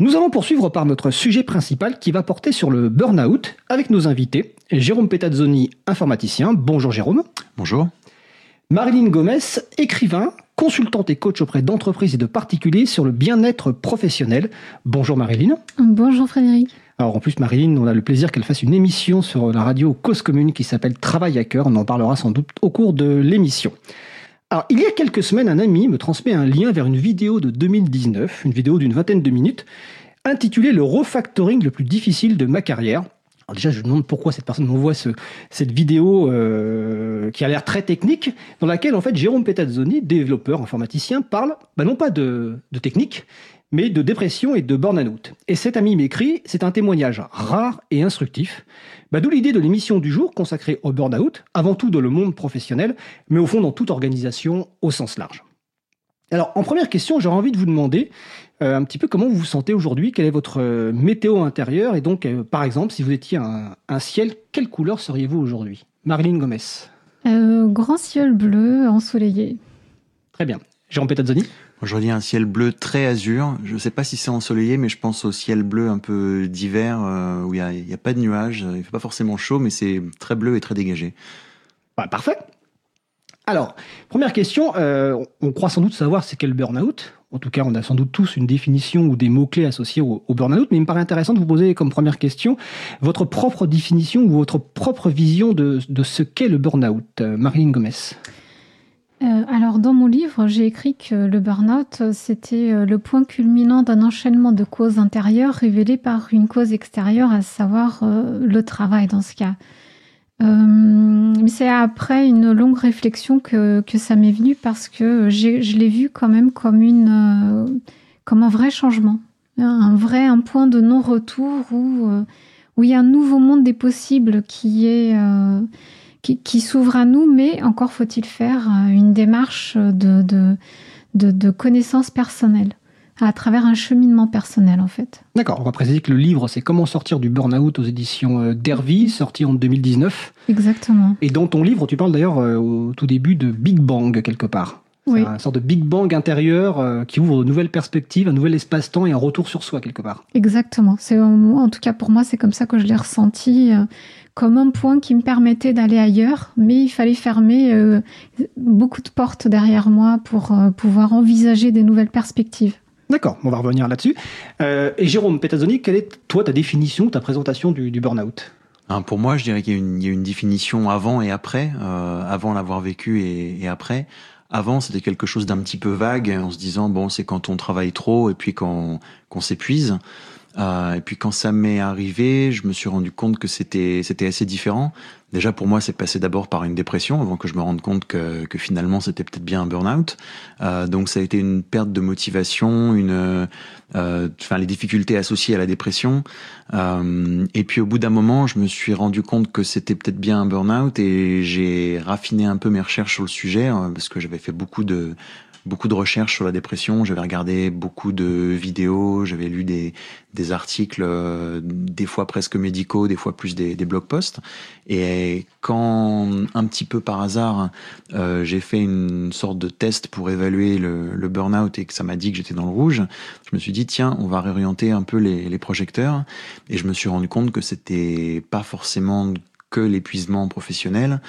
Nous allons poursuivre par notre sujet principal qui va porter sur le burn-out avec nos invités. Jérôme Petazzoni, informaticien. Bonjour Jérôme. Bonjour. Marilyn Gomez, écrivain, consultante et coach auprès d'entreprises et de particuliers sur le bien-être professionnel. Bonjour Marilyn. Bonjour Frédéric. Alors en plus Marilyn, on a le plaisir qu'elle fasse une émission sur la radio Cause Commune qui s'appelle Travail à cœur. On en parlera sans doute au cours de l'émission. Alors, il y a quelques semaines, un ami me transmet un lien vers une vidéo de 2019, une vidéo d'une vingtaine de minutes, intitulée Le refactoring le plus difficile de ma carrière. Alors déjà, je demande pourquoi cette personne m'envoie ce, cette vidéo euh, qui a l'air très technique, dans laquelle en fait Jérôme Petazzoni, développeur informaticien, parle bah, non pas de technique, mais de dépression et de burn-out. Et cet ami m'écrit, c'est un témoignage rare et instructif. Bah, D'où l'idée de l'émission du jour consacrée au burn-out, avant tout dans le monde professionnel, mais au fond dans toute organisation au sens large. Alors, en première question, j'aurais envie de vous demander euh, un petit peu comment vous vous sentez aujourd'hui, quelle est votre euh, météo intérieure, et donc, euh, par exemple, si vous étiez un, un ciel, quelle couleur seriez-vous aujourd'hui? Marilyn Gomez. Grand ciel bleu ensoleillé. Très bien. Jérôme Petazzoni Aujourd'hui, un ciel bleu très azur. Je ne sais pas si c'est ensoleillé, mais je pense au ciel bleu un peu d'hiver, euh, où il n'y a, pas de nuages. Il ne fait pas forcément chaud, mais c'est très bleu et très dégagé. Bah, parfait. Alors, première question, euh, on croit sans doute savoir c'est quel burn-out. En tout cas, on a sans doute tous une définition ou des mots-clés associés au, au burn-out, mais il me paraît intéressant de vous poser comme première question votre propre définition ou votre propre vision de, de ce qu'est le burn-out. Euh, Marilyn Gomez. Euh, alors, dans mon livre, j'ai écrit que le burn-out, c'était euh, le point culminant d'un enchaînement de causes intérieures révélées par une cause extérieure, à savoir euh, le travail dans ce cas. Euh, c'est après une longue réflexion que, que ça m'est venu parce que je l'ai vu quand même comme, une, comme un vrai changement, un vrai point de non-retour où, où il y a un nouveau monde des possibles qui est qui, qui s'ouvre à nous, mais encore faut-il faire une démarche de, de, de, de connaissance personnelle à travers un cheminement personnel en fait. D'accord, on va préciser que le livre c'est Comment sortir du burn-out aux éditions Dervy, sorti en 2019. Exactement. Et dans ton livre, tu parles d'ailleurs au tout début de Big Bang quelque part. Oui. une sorte de Big Bang intérieur euh, qui ouvre de nouvelles perspectives, un nouvel espace-temps et un retour sur soi quelque part. Exactement. C'est en tout cas pour moi c'est comme ça que je l'ai ressenti. Comme un point qui me permettait d'aller ailleurs, mais il fallait fermer euh, beaucoup de portes derrière moi pour euh, pouvoir envisager des nouvelles perspectives. D'accord, on va revenir là-dessus. Euh, et Jérôme Petazzoni, quelle est toi ta définition, ta présentation du, du burn-out? Hein, pour moi, je dirais qu'il y, y, a une définition avant et après, euh, avant l'avoir vécu et, et, après. Avant, c'était quelque chose d'un petit peu vague, en se disant bon, c'est quand on travaille trop et puis quand qu'on s'épuise. Euh, et puis quand ça m'est arrivé, je me suis rendu compte que c'était c'était assez différent. Déjà pour moi, c'est passé d'abord par une dépression avant que je me rende compte que, que finalement c'était peut-être bien un burn-out. Euh, donc ça a été une perte de motivation, une, euh, enfin les difficultés associées à la dépression. Euh, et puis au bout d'un moment, je me suis rendu compte que c'était peut-être bien un burn-out et j'ai raffiné un peu mes recherches sur le sujet euh, parce que j'avais fait beaucoup de beaucoup de recherches sur la dépression, j'avais regardé beaucoup de vidéos, j'avais lu des, des articles, euh, des fois presque médicaux, des fois plus des, des blog posts. Et quand, un petit peu par hasard, euh, j'ai fait une sorte de test pour évaluer le, le burn-out et que ça m'a dit que j'étais dans le rouge, je me suis dit, tiens, on va réorienter un peu les, les projecteurs. Et je me suis rendu compte que c'était pas forcément que l'épuisement professionnel,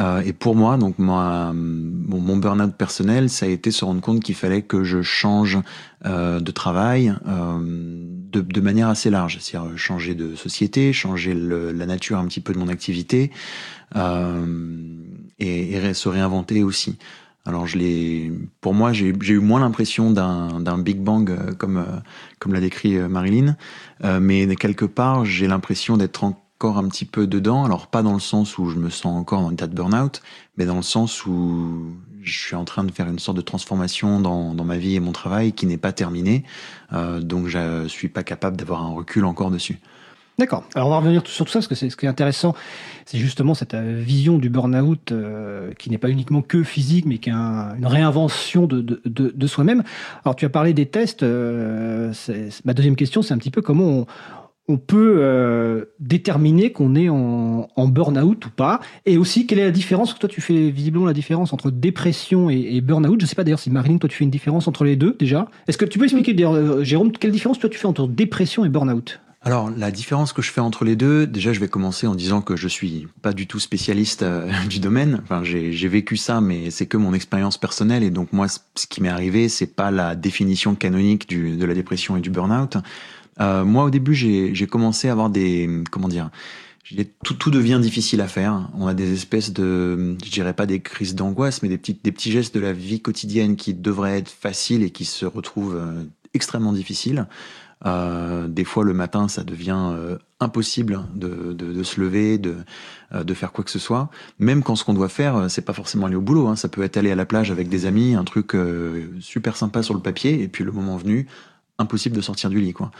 euh, et pour moi, donc mon, burn-out personnel, ça a été se rendre compte qu'il fallait que je change euh, de travail euh, de, manière assez large, c'est-à-dire changer de société, changer la nature un petit peu de mon activité et, se réinventer aussi. Alors je pour moi, j'ai eu moins l'impression d'un Big Bang comme comme l'a décrit Marilyn, mais quelque part, j'ai l'impression d'être en encore un petit peu dedans. Alors pas dans le sens où je me sens encore en état de burn-out, mais dans le sens où je suis en train de faire une sorte de transformation dans, dans ma vie et mon travail qui n'est pas terminée. Euh, donc je suis pas capable d'avoir un recul encore dessus. D'accord. Alors on va revenir sur tout ça parce que c'est ce qui est intéressant, c'est justement cette vision du burn-out euh, qui n'est pas uniquement que physique, mais qui est un, une réinvention de, de, de, soi-même. Alors tu as parlé des tests. Euh, ma deuxième question, c'est un petit peu comment on, on peut euh, déterminer qu'on est en, burn-out ou pas Et aussi, quelle est la différence? Toi, tu fais visiblement la différence entre dépression et, burn-out. Je ne sais pas d'ailleurs si Marilyn, toi, tu fais une différence entre les deux déjà. Est-ce que tu peux expliquer, euh, Jérôme, quelle différence toi tu fais entre dépression et burn-out? Alors, la différence que je fais entre les deux, déjà, je vais commencer en disant que je suis pas du tout spécialiste euh, du domaine. Enfin, j'ai vécu ça, mais c'est que mon expérience personnelle. Et donc, moi, ce qui m'est arrivé, c'est pas la définition canonique de la dépression et du burn-out. Euh, moi, au début, j'ai commencé à avoir des, comment dire, tout, tout devient difficile à faire. On a des espèces de, je dirais pas des crises d'angoisse, mais des petits, des petits gestes de la vie quotidienne qui devraient être faciles et qui se retrouvent euh, extrêmement difficiles. Euh, des fois, le matin, ça devient euh, impossible de, de, de, se lever, de, euh, de faire quoi que ce soit. Même quand ce qu'on doit faire, c'est pas forcément aller au boulot. Hein. Ça peut être aller à la plage avec des amis, un truc super sympa sur le papier, et puis le moment venu, impossible de sortir du lit quoi.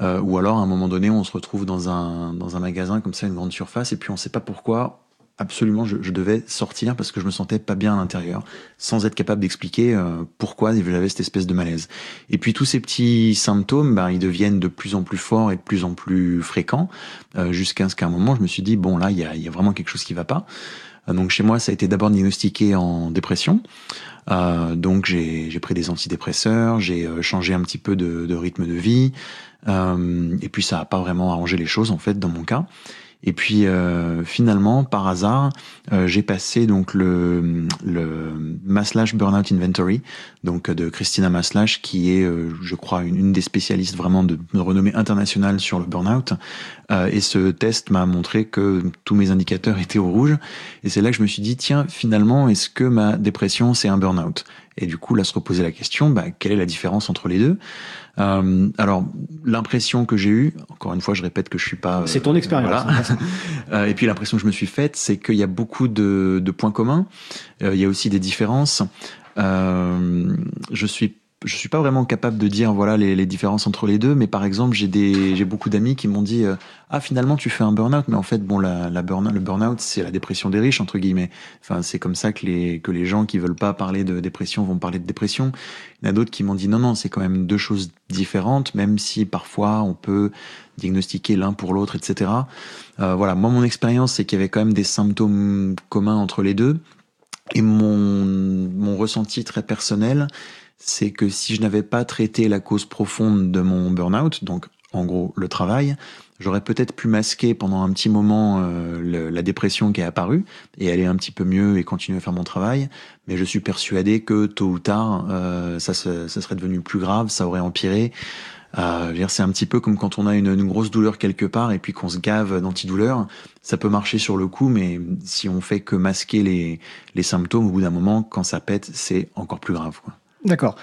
Euh, ou alors à un moment donné on se retrouve dans un dans un magasin comme ça une grande surface et puis on sait pas pourquoi absolument je, je devais sortir parce que je me sentais pas bien à l'intérieur sans être capable d'expliquer euh, pourquoi j'avais cette espèce de malaise. Et puis tous ces petits symptômes ben, ils deviennent de plus en plus forts et de plus en plus fréquents euh, jusqu'à ce qu'à un moment je me suis dit bon là il y a, y a vraiment quelque chose qui va pas. Euh, donc chez moi ça a été d'abord diagnostiqué en dépression. Euh, donc j'ai pris des antidépresseurs, j'ai euh, changé un petit peu de, rythme de vie, et puis ça n'a pas vraiment arrangé les choses en fait dans mon cas. Et puis euh, finalement, par hasard, euh, j'ai passé donc le, le Maslash Burnout Inventory, donc de Christina Maslash, qui est, euh, je crois, une, une, des spécialistes vraiment de, de, renommée internationale sur le burnout. Euh, et ce test m'a montré que tous mes indicateurs étaient au rouge. Et c'est là que je me suis dit, tiens, finalement, est-ce que ma dépression c'est un burnout? Et du coup, là, se reposer la question, bah, quelle est la différence entre les deux? Euh, alors, l'impression que j'ai eue, encore une fois, je répète que je suis pas. c'est ton expérience. Voilà. Euh, et puis l'impression que je me suis faite, c'est qu'il y a beaucoup de, de points communs. Euh, il y a aussi des différences. Euh, je suis je suis pas vraiment capable de dire voilà les, les différences entre les deux, mais par exemple j'ai des j'ai beaucoup d'amis qui m'ont dit euh, ah finalement tu fais un burn-out, mais en fait bon la, la burn le burn-out c'est la dépression des riches entre guillemets. Enfin c'est comme ça que les que les gens qui veulent pas parler de dépression vont parler de dépression. Il y en a d'autres qui m'ont dit non non c'est quand même deux choses différentes, même si parfois on peut diagnostiquer l'un pour l'autre etc. Euh, voilà moi mon expérience c'est qu'il y avait quand même des symptômes communs entre les deux et mon mon ressenti très personnel c'est que si je n'avais pas traité la cause profonde de mon burn-out, donc en gros le travail, j'aurais peut-être pu masquer pendant un petit moment euh, la dépression qui est apparue et aller un petit peu mieux et continuer à faire mon travail. Mais je suis persuadé que tôt ou tard, euh, ça, ça, serait devenu plus grave, ça aurait empiré. Euh, c'est un petit peu comme quand on a une, une, grosse douleur quelque part et puis qu'on se gave d'antidouleur. Ça peut marcher sur le coup, mais si on fait que masquer les, les symptômes, au bout d'un moment, quand ça pète, c'est encore plus grave. Quoi. D'accord.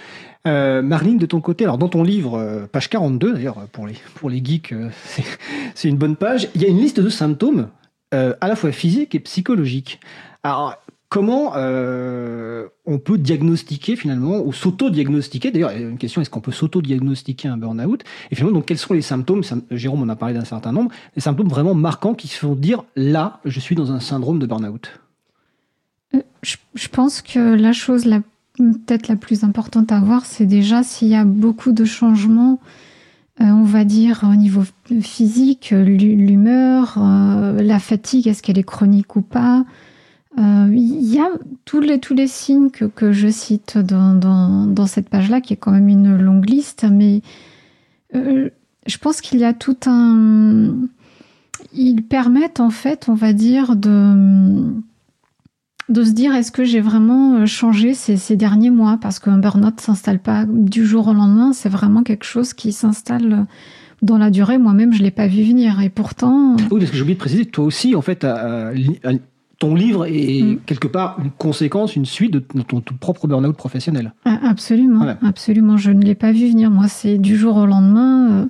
Euh, Marline, de ton côté, alors dans ton livre, euh, page 42 d'ailleurs, pour les, pour les geeks, euh, c'est une bonne page, il y a une liste de symptômes euh, à la fois physiques et psychologiques. Alors, comment on peut diagnostiquer finalement, ou s'auto-diagnostiquer, d'ailleurs, une question, est-ce qu'on peut s'auto-diagnostiquer un burn-out? Et finalement, donc, quels sont les symptômes? Jérôme en a parlé d'un certain nombre, les symptômes vraiment marquants qui se font dire, là, je suis dans un syndrome de burn-out je, je pense que la chose la peut-être la plus importante à voir, c'est déjà s'il y a beaucoup de changements, euh, on va dire au niveau physique, l'humeur, euh, la fatigue, est-ce qu'elle est chronique ou pas. Euh, il y a tous les, tous les signes que, que je cite dans, dans, dans cette page-là, qui est quand même une longue liste, mais je pense qu'il y a tout un... Ils permettent en fait, on va dire, de de se dire est-ce que j'ai vraiment euh, changé ces, ces, derniers mois? Parce qu'un burn-out s'installe pas du jour au lendemain, c'est vraiment quelque chose qui s'installe euh, dans la durée. Moi-même, je l'ai pas vu venir et pourtant. Euh, oui, parce que j'ai oublié de préciser, toi aussi, en fait, ton livre est mm. quelque part une conséquence, une suite de ton, ton propre burn-out professionnel. Ah, absolument, voilà. absolument. Je ne l'ai pas vu venir. Moi, c'est du jour au lendemain. Euh,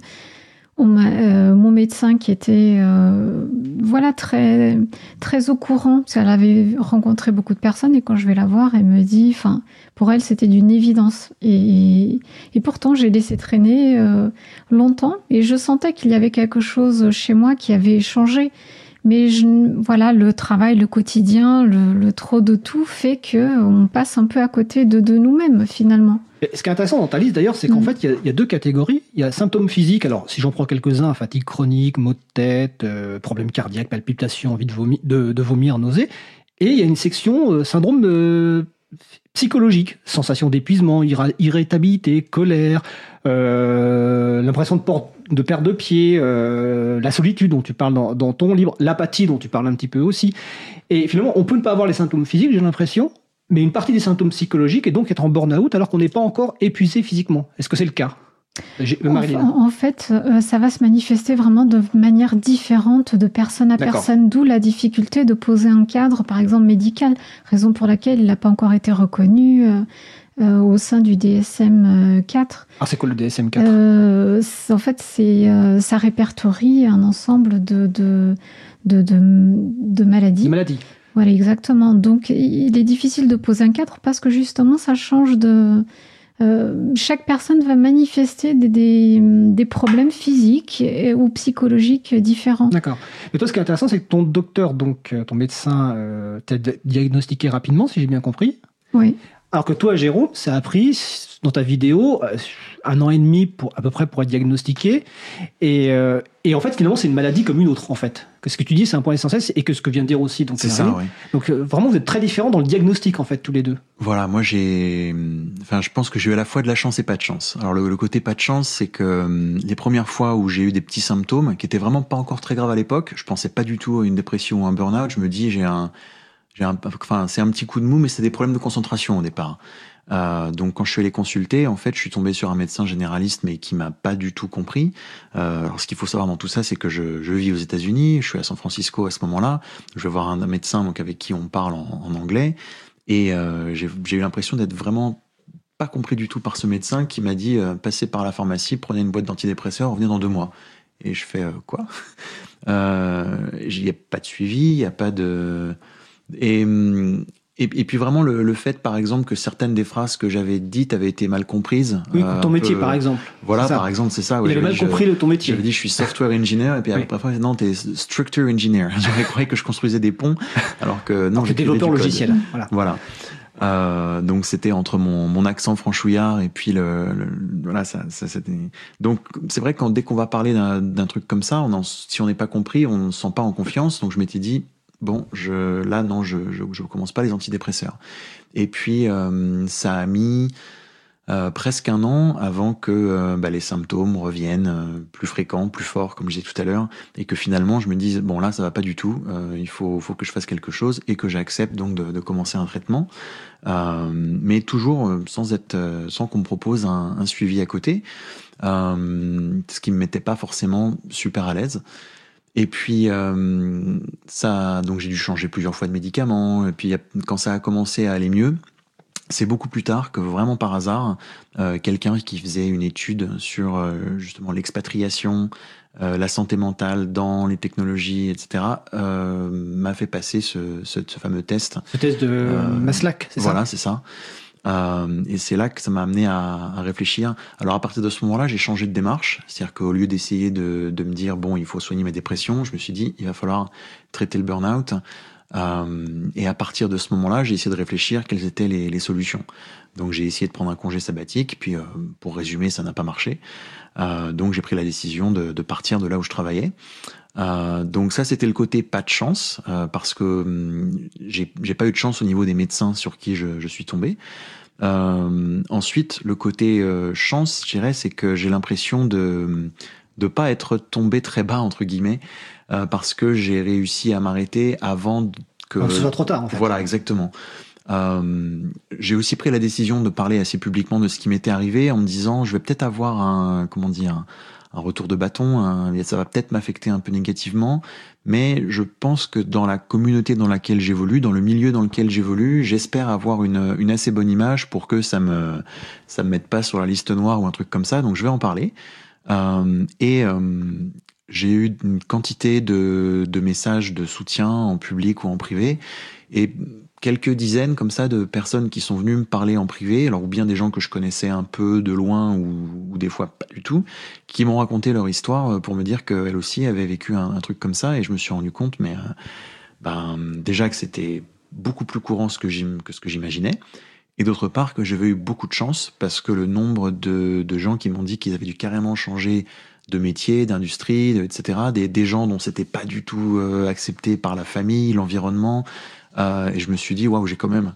euh, mon médecin qui était euh, voilà très très au courant parce qu'elle avait rencontré beaucoup de personnes et quand je vais la voir elle me dit enfin pour elle c'était d'une évidence. Et, et pourtant j'ai laissé traîner euh, longtemps et je sentais qu'il y avait quelque chose chez moi qui avait changé Mais je, voilà, le travail, le quotidien, le, le, trop de tout fait que on passe un peu à côté de, de nous-mêmes finalement. ce qui est intéressant dans ta liste d'ailleurs, c'est qu'en mm. fait, il y, y, a deux catégories. Il y a symptômes physiques. Alors, si j'en prends quelques-uns, fatigue chronique, maux de tête, euh, problèmes cardiaques, palpitations, envie de vomir, de, de vomir nausée. Et il y a une section euh, syndrome de psychologique, sensation d'épuisement, irritabilité, colère, euh, l'impression de, de, perdre de pied, euh, la solitude dont tu parles dans, dans ton livre, l'apathie dont tu parles un petit peu aussi. Et finalement, on peut ne pas avoir les symptômes physiques, j'ai l'impression, mais une partie des symptômes psychologiques et donc être en burn-out alors qu'on n'est pas encore épuisé physiquement. Est-ce que c'est le cas? En, fait, euh, ça va se manifester vraiment de manière différente de personne à personne, d'où la difficulté de poser un cadre, par exemple médical, raison pour laquelle il n'a pas encore été reconnu euh, euh, au sein du DSM 4. Ah, c'est quoi le DSM 4 En fait, c'est ça répertorie un ensemble de, de, de, de maladies. De maladies. Voilà, exactement. Donc, il est difficile de poser un cadre parce que justement, ça change de euh, chaque personne va manifester des, des, problèmes physiques ou psychologiques différents. D'accord. Mais toi, ce qui est intéressant, c'est que ton docteur, donc euh, ton médecin, euh, t'a diagnostiqué rapidement, si j'ai bien compris. Oui. Alors que toi, Jérôme, ça a pris dans ta vidéo un an et demi pour à peu près pour être diagnostiqué. Et, et en fait, finalement, c'est une maladie comme une autre, en fait. Que ce que tu dis, c'est un point essentiel, et que ce que vient de dire aussi. Donc, c'est ça, oui. Donc, vraiment, vous êtes très différents dans le diagnostic, en fait, tous les deux. Voilà, moi, j'ai, enfin, je pense que j'ai eu à la fois de la chance et pas de chance. Alors, le, côté pas de chance, c'est que hum, les premières fois où j'ai eu des petits symptômes, qui étaient vraiment pas encore très graves à l'époque, je pensais pas du tout à une dépression ou un burn-out. Je me dis, j'ai un, c'est un petit coup de mou, mais c'est des problèmes de concentration au départ. Euh, donc quand je suis allé consulter, en fait, je suis tombé sur un médecin généraliste, mais qui m'a pas du tout compris. Euh, alors ce qu'il faut savoir dans tout ça, c'est que je, vis aux États-Unis, je suis à San Francisco à ce moment-là. Je vais voir un, médecin donc avec qui on parle en, anglais, et euh, j'ai eu l'impression d'être vraiment pas compris du tout par ce médecin qui m'a dit passez par la pharmacie, prenez une boîte d'antidépresseurs, revenez dans deux mois. Et je fais quoi? Il n'y a pas de suivi, il n'y a pas de et hum, et, et, puis vraiment le, le, fait, par exemple, que certaines des phrases que j'avais dites avaient été mal comprises. Oui, euh, ton métier, par exemple. Voilà, par exemple, c'est ça. Ouais, Il mal compris le ton métier. J'avais dit, je suis software engineer, et puis oui. après, non, t'es structure engineer. J'aurais cru que je construisais des ponts, alors que non, j'ai développeur logiciel. Voilà. voilà. Euh, donc c'était entre mon, mon accent franchouillard et puis le, le voilà ça, ça c'était donc c'est vrai que quand dès qu'on va parler d'un truc comme ça on en, si on n'est pas compris on ne se sent pas en confiance donc je m'étais dit bon, je, là, non, je ne commence pas les antidépresseurs. Et puis, euh, ça a mis euh, presque un an avant que euh, bah, les symptômes reviennent euh, plus fréquents, plus forts, comme je disais tout à l'heure, et que finalement, je me dise, bon, là, ça va pas du tout, euh, il faut, faut que je fasse quelque chose, et que j'accepte donc de, de, commencer un traitement, mais toujours sans, être, sans qu'on me propose un, un, suivi à côté, ce qui me mettait pas forcément super à l'aise. Et puis euh, ça, donc j'ai dû changer plusieurs fois de médicaments. Et puis quand ça a commencé à aller mieux, c'est beaucoup plus tard que vraiment par hasard, euh, quelqu'un qui faisait une étude sur euh, justement l'expatriation, euh, la santé mentale dans les technologies, etc., m'a fait passer ce, ce, ce, fameux test. Ce test de Maslach, c'est ça? Voilà, c'est ça. Euh, et c'est là que ça m'a amené à, réfléchir. Alors à partir de ce moment-là, j'ai changé de démarche. C'est-à-dire qu'au lieu d'essayer de, me dire, bon, il faut soigner ma dépression, je me suis dit, il va falloir traiter le burn-out. Euh, et à partir de ce moment-là, j'ai essayé de réfléchir quelles étaient les solutions. Donc j'ai essayé de prendre un congé sabbatique, puis euh, pour résumer, ça n'a pas marché. Euh, donc j'ai pris la décision de, de, partir de là où je travaillais. Euh, donc ça, c'était le côté pas de chance, euh, parce que hum, j'ai pas eu de chance au niveau des médecins sur qui je, je suis tombé. Euh, ensuite, le côté euh, chance, je dirais, c'est que j'ai l'impression de de pas être tombé très bas entre guillemets, euh, parce que j'ai réussi à m'arrêter avant que. ce soit trop tard, en fait. Voilà, exactement. Euh, j'ai aussi pris la décision de parler assez publiquement de ce qui m'était arrivé en me disant je vais peut-être avoir un comment dire un, retour de bâton, ça va peut-être m'affecter un peu négativement, mais je pense que dans la communauté dans laquelle j'évolue, dans le milieu dans lequel j'évolue, j'espère avoir une, une, assez bonne image pour que ça me ça me mette pas sur la liste noire ou un truc comme ça. Donc je vais en parler. Euh, et euh, j'ai eu une quantité de, de messages de soutien en public ou en privé. Et quelques dizaines comme ça de personnes qui sont venues me parler en privé, alors ou bien des gens que je connaissais un peu de loin ou, des fois pas du tout, qui m'ont raconté leur histoire euh, pour me dire qu'elles aussi avaient vécu un, truc comme ça et je me suis rendu compte, mais euh, ben, déjà que c'était beaucoup plus courant que ce que j'imaginais. Et d'autre part, que j'avais eu beaucoup de chance parce que le nombre de, gens qui m'ont dit qu'ils avaient dû carrément changer de métier, d'industrie, etc., des, des gens dont c'était pas du tout euh, accepté par la famille, l'environnement, euh, et je me suis dit, waouh, j'ai quand même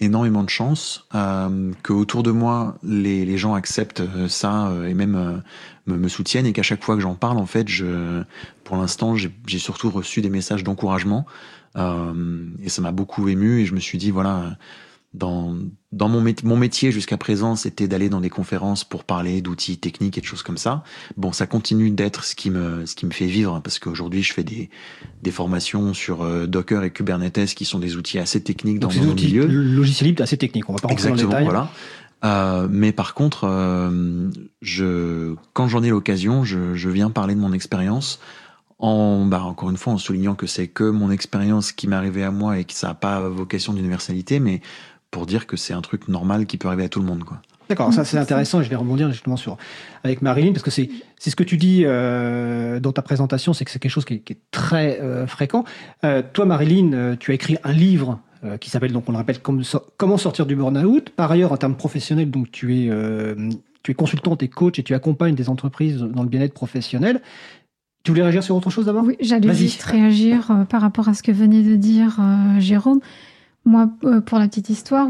énormément de chance euh, que autour de moi les, les gens acceptent euh, ça et même me, me, soutiennent et qu'à chaque fois que j'en parle en fait je pour l'instant j'ai surtout reçu des messages d'encouragement et ça m'a beaucoup ému et je me suis dit voilà dans, dans mon, mon métier jusqu'à présent, c'était d'aller dans des conférences pour parler d'outils techniques et de choses comme ça. Bon, ça continue d'être ce qui me ce qui me fait vivre parce qu'aujourd'hui, je fais des des formations sur euh, Docker et Kubernetes qui sont des outils assez techniques dans mon milieu. Logiciel libre assez technique. On va pas rentrer Exactement, dans le détail. voilà. Euh, mais par contre, euh, je, quand j'en ai l'occasion, je, je viens parler de mon expérience en, bah, encore une fois, en soulignant que c'est que mon expérience qui m'est arrivée à moi et que ça n'a pas vocation d'universalité, mais pour dire que c'est un truc normal qui peut arriver à tout le monde. Quoi. D'accord, ça c'est intéressant et je vais rebondir justement sur avec Marilyn parce que c'est c'est ce que tu dis euh, dans ta présentation, c'est que c'est quelque chose qui est, très euh, fréquent. Euh, toi, Marilyn, tu as écrit un livre qui s'appelle donc on le rappelle comment sortir du burn-out. Par ailleurs, en termes professionnels, donc tu es tu es consultante et coach et tu accompagnes des entreprises dans le bien-être professionnel. Tu voulais réagir sur autre chose d'abord? Oui, j'allais juste réagir par rapport à ce que venait de dire Jérôme. Moi, euh, pour la petite histoire,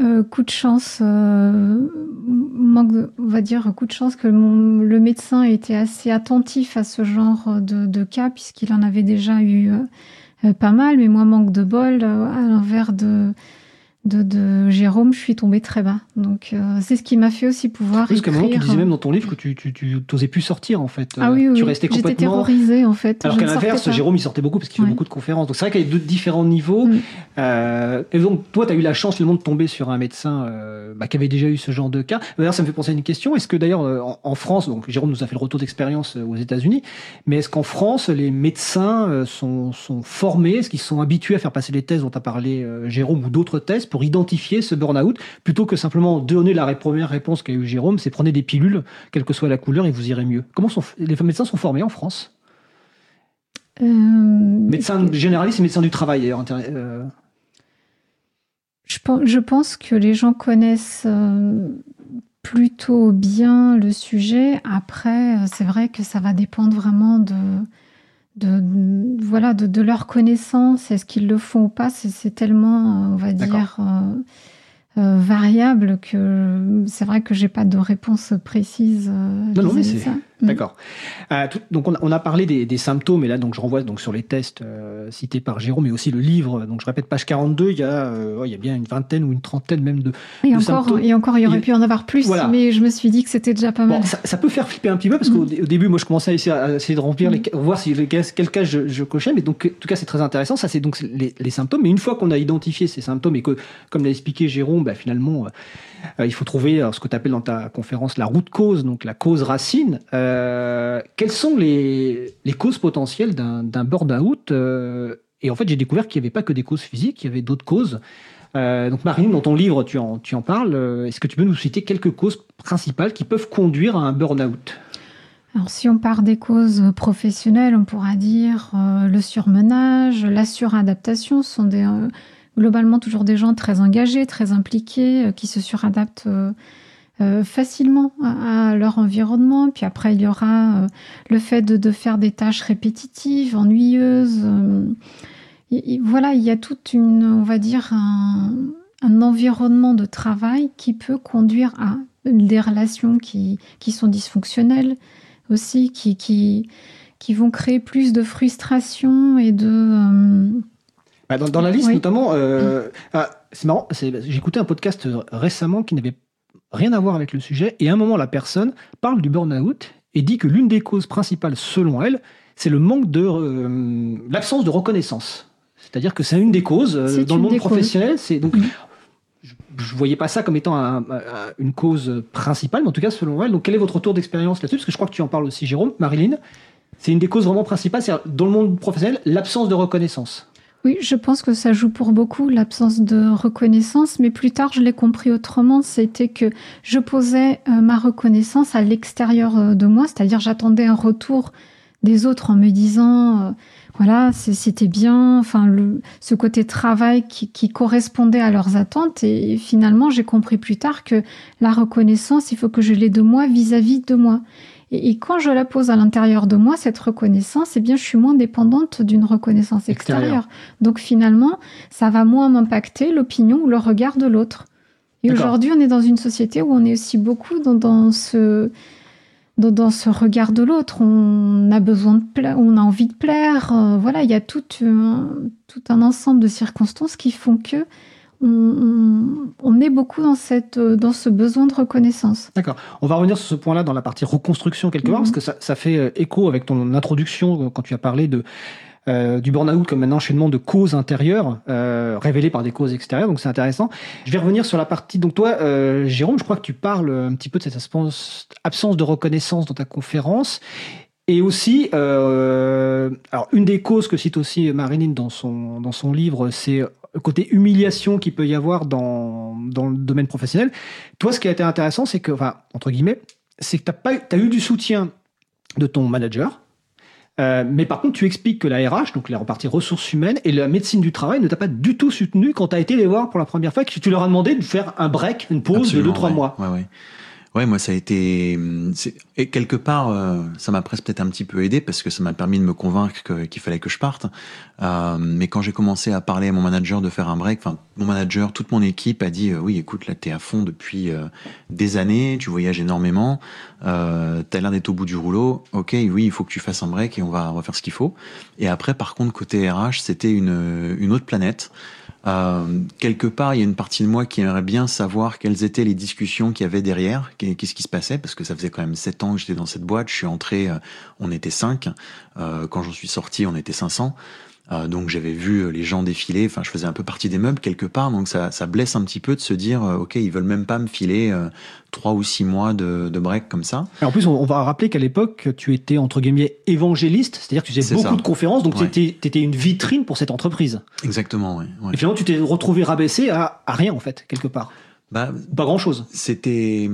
euh, coup de chance, euh, manque on va dire coup de chance que le médecin était assez attentif à ce genre de, cas puisqu'il en avait déjà eu pas mal, mais moi manque de bol à l'envers de de, Jérôme, je suis tombée très bas. Donc euh, c'est ce qui m'a fait aussi pouvoir. Parce qu'à un moment, tu disais même dans ton livre que tu, tu, tu osais plus sortir en fait. Ah oui, oui. Tu restais complètement. J'étais terrorisée en fait. Alors qu'à l'inverse, Jérôme il sortait beaucoup parce qu'il fait beaucoup de conférences. Donc c'est vrai qu'il y a deux différents niveaux. Mm. Euh, et donc toi, tu as eu la chance le de tomber sur un médecin euh, bah, qui avait déjà eu ce genre de cas. D'ailleurs, ça me fait penser à une question. Est-ce que d'ailleurs en, France, donc Jérôme nous a fait le retour d'expérience aux États-Unis, mais est-ce qu'en France, les médecins sont, sont formés? Est-ce qu'ils sont habitués à faire passer les tests dont a parlé Jérôme ou d'autres tests pour identifier ce burn-out, plutôt que simplement donner la première réponse qu'a eu Jérôme, c'est prenez des pilules, quelle que soit la couleur, et vous irez mieux. Comment sont, les médecins sont formés en France? Euh... Médecins généralistes et médecins du travail, euh. Je, pense que les gens connaissent euh, plutôt bien le sujet. Après, c'est vrai que ça va dépendre vraiment de, de, voilà, de, leur connaissance. Est-ce qu'ils le font ou pas C'est tellement, on va dire, euh, euh, variable que c'est vrai que j'ai pas de réponse précise. Euh, non, non, mais c'est. D'accord. Euh, donc on a, parlé des, symptômes et là donc je renvoie donc sur les tests euh, cités par Jérôme mais aussi le livre. Donc je répète page 42, il y a euh, il y a bien une vingtaine ou une trentaine même de, et encore, symptômes. Et encore il y aurait pu en avoir plus mais je me suis dit que c'était déjà pas mal. ça, peut faire flipper un petit peu parce qu'au mm. début moi je commençais à essayer, de remplir les, mm. voir si les, quel cas je, je, cochais mais donc en tout cas c'est très intéressant ça c'est donc les, symptômes mais une fois qu'on a identifié ces symptômes et que comme l'a expliqué Jérôme bah, finalement il faut trouver ce que tu appelles dans ta conférence la route cause donc la cause racine euh, quelles sont les, causes potentielles d'un burn-out euh, Et en fait, j'ai découvert qu'il n'y avait pas que des causes physiques, il y avait d'autres causes. Euh, donc Marine, dans ton livre, tu en, parles. Est-ce que tu peux nous citer quelques causes principales qui peuvent conduire à un burn-out? Alors, si on part des causes professionnelles, on pourra dire le surmenage, la suradaptation. Ce sont globalement toujours des gens très engagés, très impliqués, qui se suradaptent euh, facilement à, leur environnement. Puis après, il y aura euh, le fait de, faire des tâches répétitives, ennuyeuses. Euh, voilà, il y a toute une, on va dire, un, environnement de travail qui peut conduire à des relations qui, qui sont dysfonctionnelles aussi, qui, qui, qui vont créer plus de frustration et de... Bah, dans, la liste, notamment, ah, c'est marrant, j'ai écouté un podcast récemment qui n'avait rien à voir avec le sujet, et à un moment, la personne parle du burn-out et dit que l'une des causes principales, selon elle, c'est le manque de euh, l'absence de reconnaissance. C'est-à-dire que c'est une des causes euh, dans le monde professionnel. C'est donc je, ne voyais pas ça comme étant une cause principale, mais en tout cas selon elle. Donc quel est votre retour d'expérience là-dessus? Parce que je crois que tu en parles aussi, Jérôme, Marilyn. C'est une des causes vraiment principales, c'est dans le monde professionnel l'absence de reconnaissance. Oui, je pense que ça joue pour beaucoup l'absence de reconnaissance, mais plus tard je l'ai compris autrement, c'était que je posais euh, ma reconnaissance à l'extérieur euh, de moi, c'est-à-dire j'attendais un retour des autres en me disant euh, voilà c'était bien, enfin le, ce côté travail qui, correspondait à leurs attentes et, finalement j'ai compris plus tard que la reconnaissance il faut que je l'ai de moi vis-à-vis -vis de moi et, quand je la pose à l'intérieur de moi, cette reconnaissance, eh bien, je suis moins dépendante d'une reconnaissance extérieure. Donc finalement, ça va moins m'impacter l'opinion ou le regard de l'autre. Et aujourd'hui, on est dans une société où on est aussi beaucoup dans, ce dans, ce regard de l'autre. On a besoin de plaire, on a envie de plaire. Euh, voilà, il y a tout tout un ensemble de circonstances qui font que on, est beaucoup dans, cette, dans ce besoin de reconnaissance. D'accord. On va revenir sur ce point-là dans la partie reconstruction quelque part, mhm. parce que ça, fait euh, écho avec ton introduction euh, quand tu as parlé de, euh, du burn-out comme un enchaînement de causes intérieures révélées par des causes extérieures, donc c'est intéressant. Je vais revenir sur la partie. Donc toi, Jérôme, je crois que tu parles un petit peu de cette absence de reconnaissance dans ta conférence. Et aussi, alors une des causes que cite aussi Marilyn dans son, dans son livre, c'est côté humiliation qu'il peut y avoir dans, dans le domaine professionnel. Toi, ce qui a été intéressant, c'est que, enfin, entre guillemets, c'est que tu as, eu du soutien de ton manager, euh, mais par contre, tu expliques que la RH, donc la repartie ressources humaines et la médecine du travail, ne t'a pas du tout soutenu quand tu as été les voir pour la première fois, que tu leur as demandé de faire un break, une pause de 2-3 mois. Ouais, ouais. Ouais, moi ça a été et quelque part euh, ça m'a presque peut-être un petit peu aidé parce que ça m'a permis de me convaincre qu'il fallait que je parte. Euh, mais quand j'ai commencé à parler à mon manager de faire un break, enfin mon manager, toute mon équipe a dit euh, oui, écoute là t'es à fond depuis euh, des années, tu voyages énormément, euh, t'as l'air d'être au bout du rouleau. Ok, oui, il faut que tu fasses un break et on va on va faire ce qu'il faut. Et après par contre côté RH, c'était une une autre planète. Euh, quelque part, il y a une partie de moi qui aimerait bien savoir quelles étaient les discussions qu'il y avait derrière, qu'est-ce qui se passait, parce que ça faisait quand même sept ans que j'étais dans cette boîte. Je suis entré, euh, on était cinq. Euh, quand j'en suis sorti, on était 500. Euh, donc j'avais vu les gens défiler, enfin je faisais un peu partie des meubles quelque part, donc ça, ça blesse un petit peu de se dire, euh, ok, ils veulent même pas me filer euh, trois ou six mois de, de break comme ça. Et en plus, on, va rappeler qu'à l'époque, tu étais entre guillemets évangéliste, c'est-à-dire que tu faisais beaucoup de conférences, donc tu étais, une vitrine pour cette entreprise. Exactement, oui. Et finalement, tu t'es retrouvé rabaissé à, à rien en fait, quelque part. Bah, pas grand chose. C'était,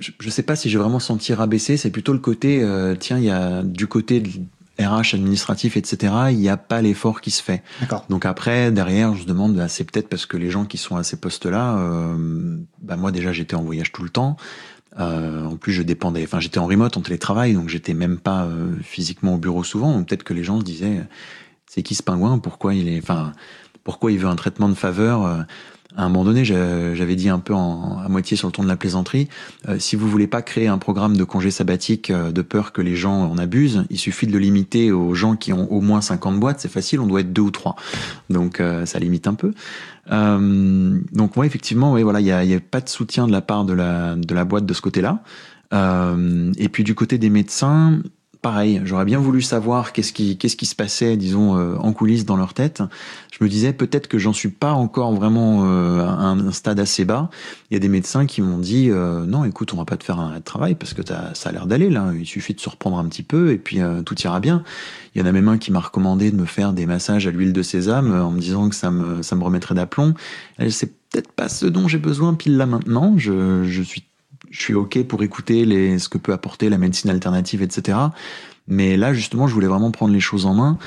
je, je sais pas si j'ai vraiment senti rabaissé. C'est plutôt le côté, tiens, il y a du côté de, RH administratif, etc., il n'y a pas l'effort qui se fait. Donc après, derrière, je me demande, bah, c'est peut-être parce que les gens qui sont à ces postes-là, euh, bah moi déjà j'étais en voyage tout le temps. Euh, en plus, je dépendais, enfin j'étais en remote, en télétravail, donc j'étais même pas euh, physiquement au bureau souvent. Peut-être que les gens se disaient, c'est qui ce pingouin? Pourquoi il est, enfin, pourquoi il veut un traitement de faveur? Euh, à un moment donné, j'avais dit un peu en, à moitié sur le ton de la plaisanterie, euh, si vous voulez pas créer un programme de congé sabbatique euh, de peur que les gens en abusent, il suffit de le limiter aux gens qui ont au moins 50 boîtes, c'est facile, on doit être deux ou trois. Donc euh, ça limite un peu. donc moi, effectivement, oui, voilà, il y a, y a, pas de soutien de la part de la, de la boîte de ce côté-là. et puis du côté des médecins, j'aurais bien voulu savoir qu'est-ce qui, se passait, disons, euh, en coulisses dans leur tête. Je me disais peut-être que j'en suis pas encore vraiment euh, à un, stade assez bas. Il y a des médecins qui m'ont dit euh, non, écoute, on va pas te faire un travail parce que ça a l'air d'aller là. Il suffit de se reprendre un petit peu et puis tout ira bien. Il y en a même un qui m'a recommandé de me faire des massages à l'huile de sésame en me disant que ça me, ça me remettrait d'aplomb. C'est peut-être pas ce dont j'ai besoin pile là maintenant. Je, je suis je suis ok pour écouter les, ce que peut apporter la médecine alternative, etc. Mais là, justement, je voulais vraiment prendre les choses en main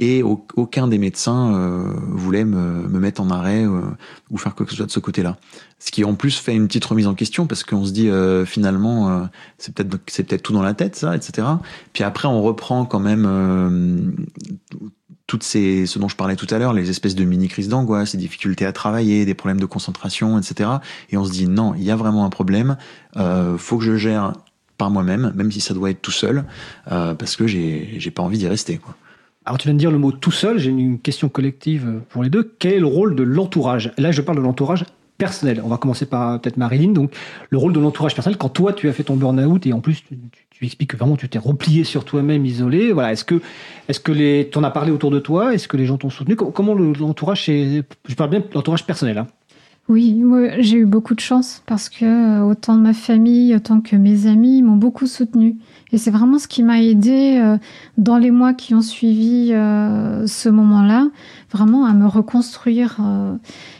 et aucun des médecins euh, voulait me, me, mettre en arrêt euh, ou faire quoi que ce soit de ce côté-là. Ce qui en plus fait une petite remise en question parce qu'on se dit euh, finalement euh, c'est peut-être c'est peut-être tout dans la tête ça, etc. Puis après on reprend quand même euh, toutes ces, ce dont je parlais tout à l'heure, les espèces de mini-crises d'angoisse, les difficultés à travailler, des problèmes de concentration, etc. Et on se dit non, il y a vraiment un problème, euh, faut que je gère par moi-même, même si ça doit être tout seul, euh, parce que j'ai, pas envie d'y rester. Alors tu viens de dire le mot tout seul, j'ai une question collective pour les deux. Quel est le rôle de l'entourage? Là je parle de l'entourage personnel. On va commencer par peut-être Marilyn. Donc le rôle de l'entourage personnel, quand toi tu as fait ton burn-out et en plus tu, tu expliques que vraiment tu t'es replié sur toi-même, isolé. Voilà. Est-ce que, est-ce que les, en as parlé autour de toi? Est-ce que les gens t'ont soutenu? Comment l'entourage, je parle bien de l'entourage personnel. Hein. Oui, j'ai eu beaucoup de chance parce que euh, autant de ma famille, autant que mes amis m'ont beaucoup soutenue. Et c'est vraiment ce qui m'a aidé euh, dans les mois qui ont suivi euh, ce moment-là, vraiment à me reconstruire.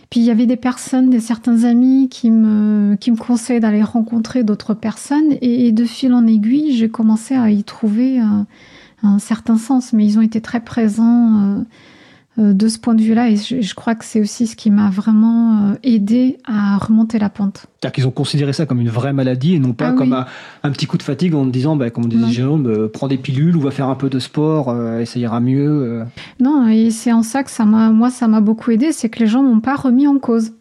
Puis il y avait des personnes, des certains amis qui me, qui me conseillaient d'aller rencontrer d'autres personnes. Et, de fil en aiguille, j'ai commencé à y trouver un, certain sens. Mais ils ont été très présents de ce point de vue-là. Et je, crois que c'est aussi ce qui m'a vraiment euh, aidé à remonter la pente. C'est-à-dire qu'ils ont considéré ça comme une vraie maladie et non pas ah comme un, petit coup de fatigue en disant, bah, comme disait Jérôme, euh, prends des pilules ou va faire un peu de sport, et ça ira mieux. Non, et c'est en ça que ça m'a, moi, ça m'a beaucoup aidé, c'est que les gens m'ont pas remis en cause.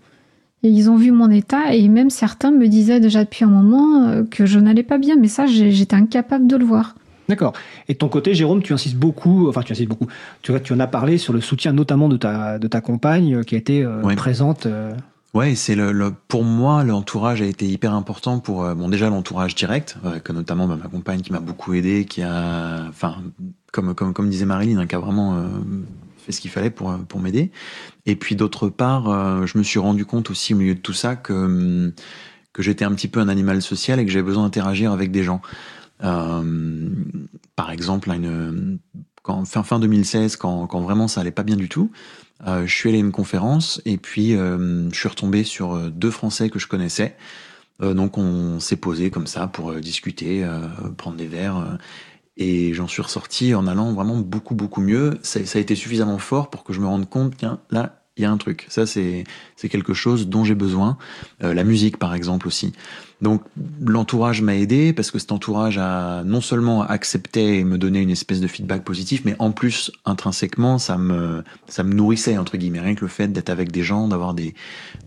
Et ils ont vu mon état et même certains me disaient déjà depuis un moment que je n'allais pas bien, mais ça, j'étais incapable de le voir. D'accord. Et de ton côté, Jérôme, tu insistes beaucoup, enfin tu insistes beaucoup, tu, tu en as parlé sur le soutien notamment de ta, de ta compagne euh, qui a été euh, présente. Euh. Ouais, c'est le, pour moi l'entourage a été hyper important pour bon déjà l'entourage direct, que notamment bah, ma compagne qui m'a beaucoup aidé, qui a, enfin comme comme comme disait Marilyn, hein, qui a vraiment fait ce qu'il fallait pour pour m'aider. Et puis d'autre part, je me suis rendu compte aussi au milieu de tout ça que que j'étais un petit peu un animal social et que j'avais besoin d'interagir avec des gens. Euh, par exemple, quand, fin, fin 2016, quand, vraiment ça allait pas bien du tout, euh, je suis allé à une conférence et puis euh, je suis retombé sur deux Français que je connaissais. donc on s'est posé comme ça pour discuter, prendre des verres. et j'en suis ressorti en allant vraiment beaucoup beaucoup mieux. Ça, a été suffisamment fort pour que je me rende compte, tiens, là, il y a un truc. Ça, c'est quelque chose dont j'ai besoin. La musique, par exemple, aussi. Donc, l'entourage m'a aidé parce que cet entourage a non seulement accepté et me donné une espèce de feedback positif, mais en plus, intrinsèquement, ça me, ça me nourrissait, entre guillemets. Rien que le fait d'être avec des gens, d'avoir des,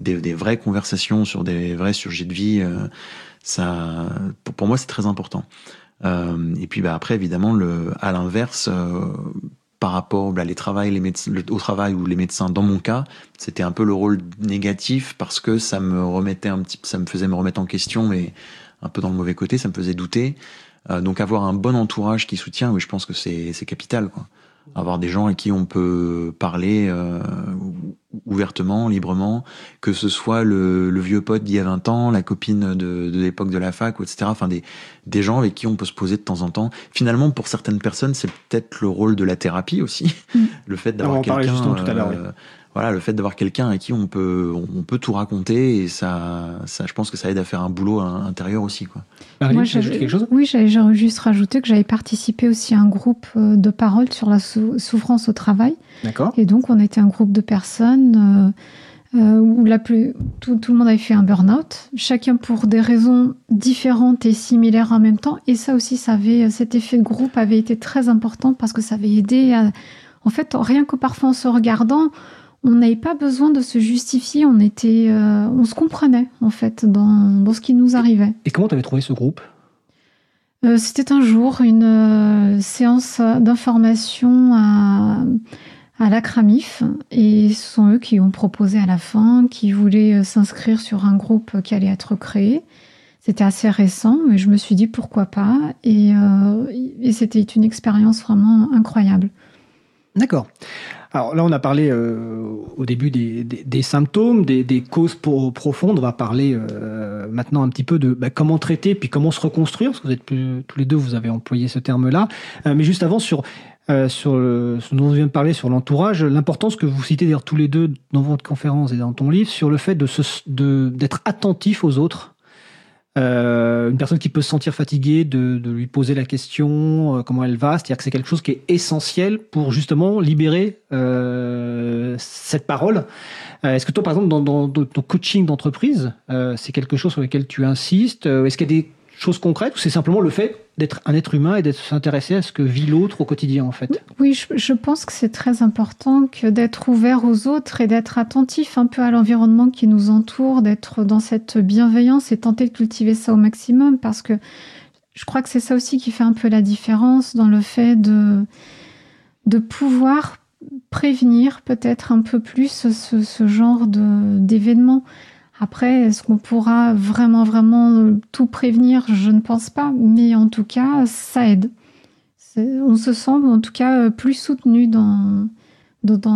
des, des, vraies conversations sur des vrais sujets de vie, euh, ça, pour, pour moi, c'est très important. Euh, et puis bah, après, évidemment, le, à l'inverse, euh, par rapport bah, les travail, les médecins, au travail ou les médecins, dans mon cas, c'était un peu le rôle négatif parce que ça me remettait un petit, ça me faisait me remettre en question, mais un peu dans le mauvais côté, ça me faisait douter. Euh, donc avoir un bon entourage qui soutient, oui, je pense que c'est capital, quoi avoir des gens à qui on peut parler euh, ouvertement, librement, que ce soit le, le vieux pote d'il y a 20 ans, la copine de, de l'époque de la fac, etc. Enfin, des, des gens avec qui on peut se poser de temps en temps. Finalement, pour certaines personnes, c'est peut-être le rôle de la thérapie aussi, mm. le fait d'avoir quelqu'un. Euh, voilà, le fait d'avoir quelqu'un à qui on peut, on peut tout raconter et ça, ça, je pense que ça aide à faire un boulot intérieur aussi, quoi. Moi, quelque chose? Oui, j'avais juste rajouté que j'avais participé aussi à un groupe euh, de parole sur la souffrance au travail. D'accord. Et donc, on était un groupe de personnes euh, euh, où la plus, tout, tout, le monde avait fait un burn-out, chacun pour des raisons différentes et similaires en même temps. Et ça aussi, ça avait, cet effet de groupe avait été très important parce que ça avait aidé à, en fait, rien que parfois en se regardant, on n'avait pas besoin de se justifier, on était, euh, on se comprenait en fait dans, dans ce qui nous arrivait. Et comment tu avais trouvé ce groupe? Euh, C'était un jour une euh, séance d'information à, à l'ACRAMIF et ce sont eux qui ont proposé à la fin, qui voulaient s'inscrire sur un groupe qui allait être créé. C'était assez récent, mais je me suis dit pourquoi pas et, et c'était une expérience vraiment incroyable. D'accord. Alors là, on a parlé euh, au début des, symptômes, des, causes profondes. On va parler euh, maintenant un petit peu de bah, comment traiter, puis comment se reconstruire, parce que vous êtes tous les deux, vous avez employé ce terme-là. Euh, mais juste avant, sur, sur ce dont on vient de parler, sur l'entourage, l'importance que vous citez d'ailleurs tous les deux dans votre conférence et dans ton livre, sur le fait d'être de, attentif aux autres. Euh, une personne qui peut se sentir fatiguée, de, lui poser la question euh, comment elle va, c'est-à-dire que c'est quelque chose qui est essentiel pour justement libérer euh, cette parole. Est-ce que toi, par exemple, dans, dans ton coaching d'entreprise, c'est quelque chose sur lequel tu insistes Est-ce qu'il y a des chose concrète ou c'est simplement le fait d'être un être humain et d'être s'intéresser à ce que vit l'autre au quotidien en fait? Oui, je, pense que c'est très important que d'être ouvert aux autres et d'être attentif un peu à l'environnement qui nous entoure, d'être dans cette bienveillance et tenter de cultiver ça au maximum parce que je crois que c'est ça aussi qui fait un peu la différence dans le fait de, de pouvoir prévenir peut-être un peu plus ce, ce genre d'événements. Après, est-ce qu'on pourra vraiment, vraiment tout prévenir? Je ne pense pas, mais en tout cas, ça aide. On se sent en tout cas plus soutenu dans,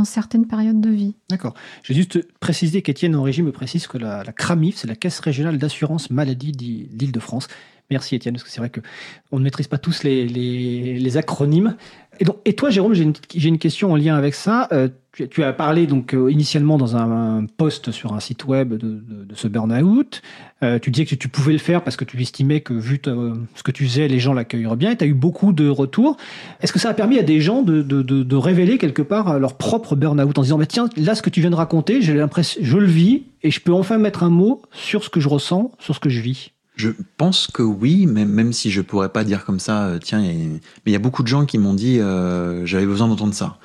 certaines périodes de vie. D'accord. J'ai juste précisé qu'Étienne Origi me précise que la, la CRAMIF, c'est la Caisse régionale d'assurance maladie d'Île-de-France. Merci Étienne, parce que c'est vrai qu'on ne maîtrise pas tous les, acronymes. Et, donc, et toi, Jérôme, j'ai une, question en lien avec ça. Euh, tu, as parlé donc euh, initialement dans un, post sur un site web de, de, ce burn-out. Euh, tu disais que tu pouvais le faire parce que tu estimais que vu ce que tu faisais, les gens l'accueilleraient bien. Et tu as eu beaucoup de retours. Est-ce que ça a permis à des gens de, de révéler quelque part leur propre burn-out en disant bah, tiens, là, ce que tu viens de raconter, j'ai l'impression, je le vis et je peux enfin mettre un mot sur ce que je ressens, sur ce que je vis? Je pense que oui, même, même si je pourrais pas dire comme ça, euh, tiens, mais il y a beaucoup de gens qui m'ont dit euh, j'avais besoin d'entendre ça.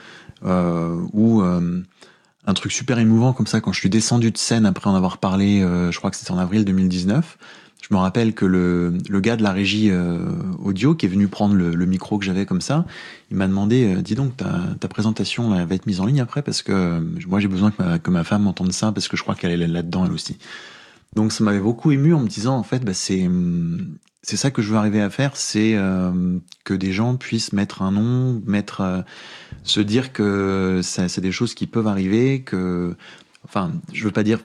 Euh, ou euh, un truc super émouvant comme ça, quand je suis descendu de scène après en avoir parlé, je crois que c'était en avril 2019, je me rappelle que le, le gars de la régie audio qui est venu prendre le, le micro que j'avais comme ça, il m'a demandé dis donc, ta, ta présentation va être mise en ligne après parce que moi j'ai besoin que ma, que ma femme entende ça parce que je crois qu'elle est là-dedans elle aussi. Donc ça m'avait beaucoup ému en me disant en fait bah, c'est c'est ça que je veux arriver à faire, c'est euh, que des gens puissent mettre un nom, mettre euh, se dire que c'est des choses qui peuvent arriver, que enfin je veux pas dire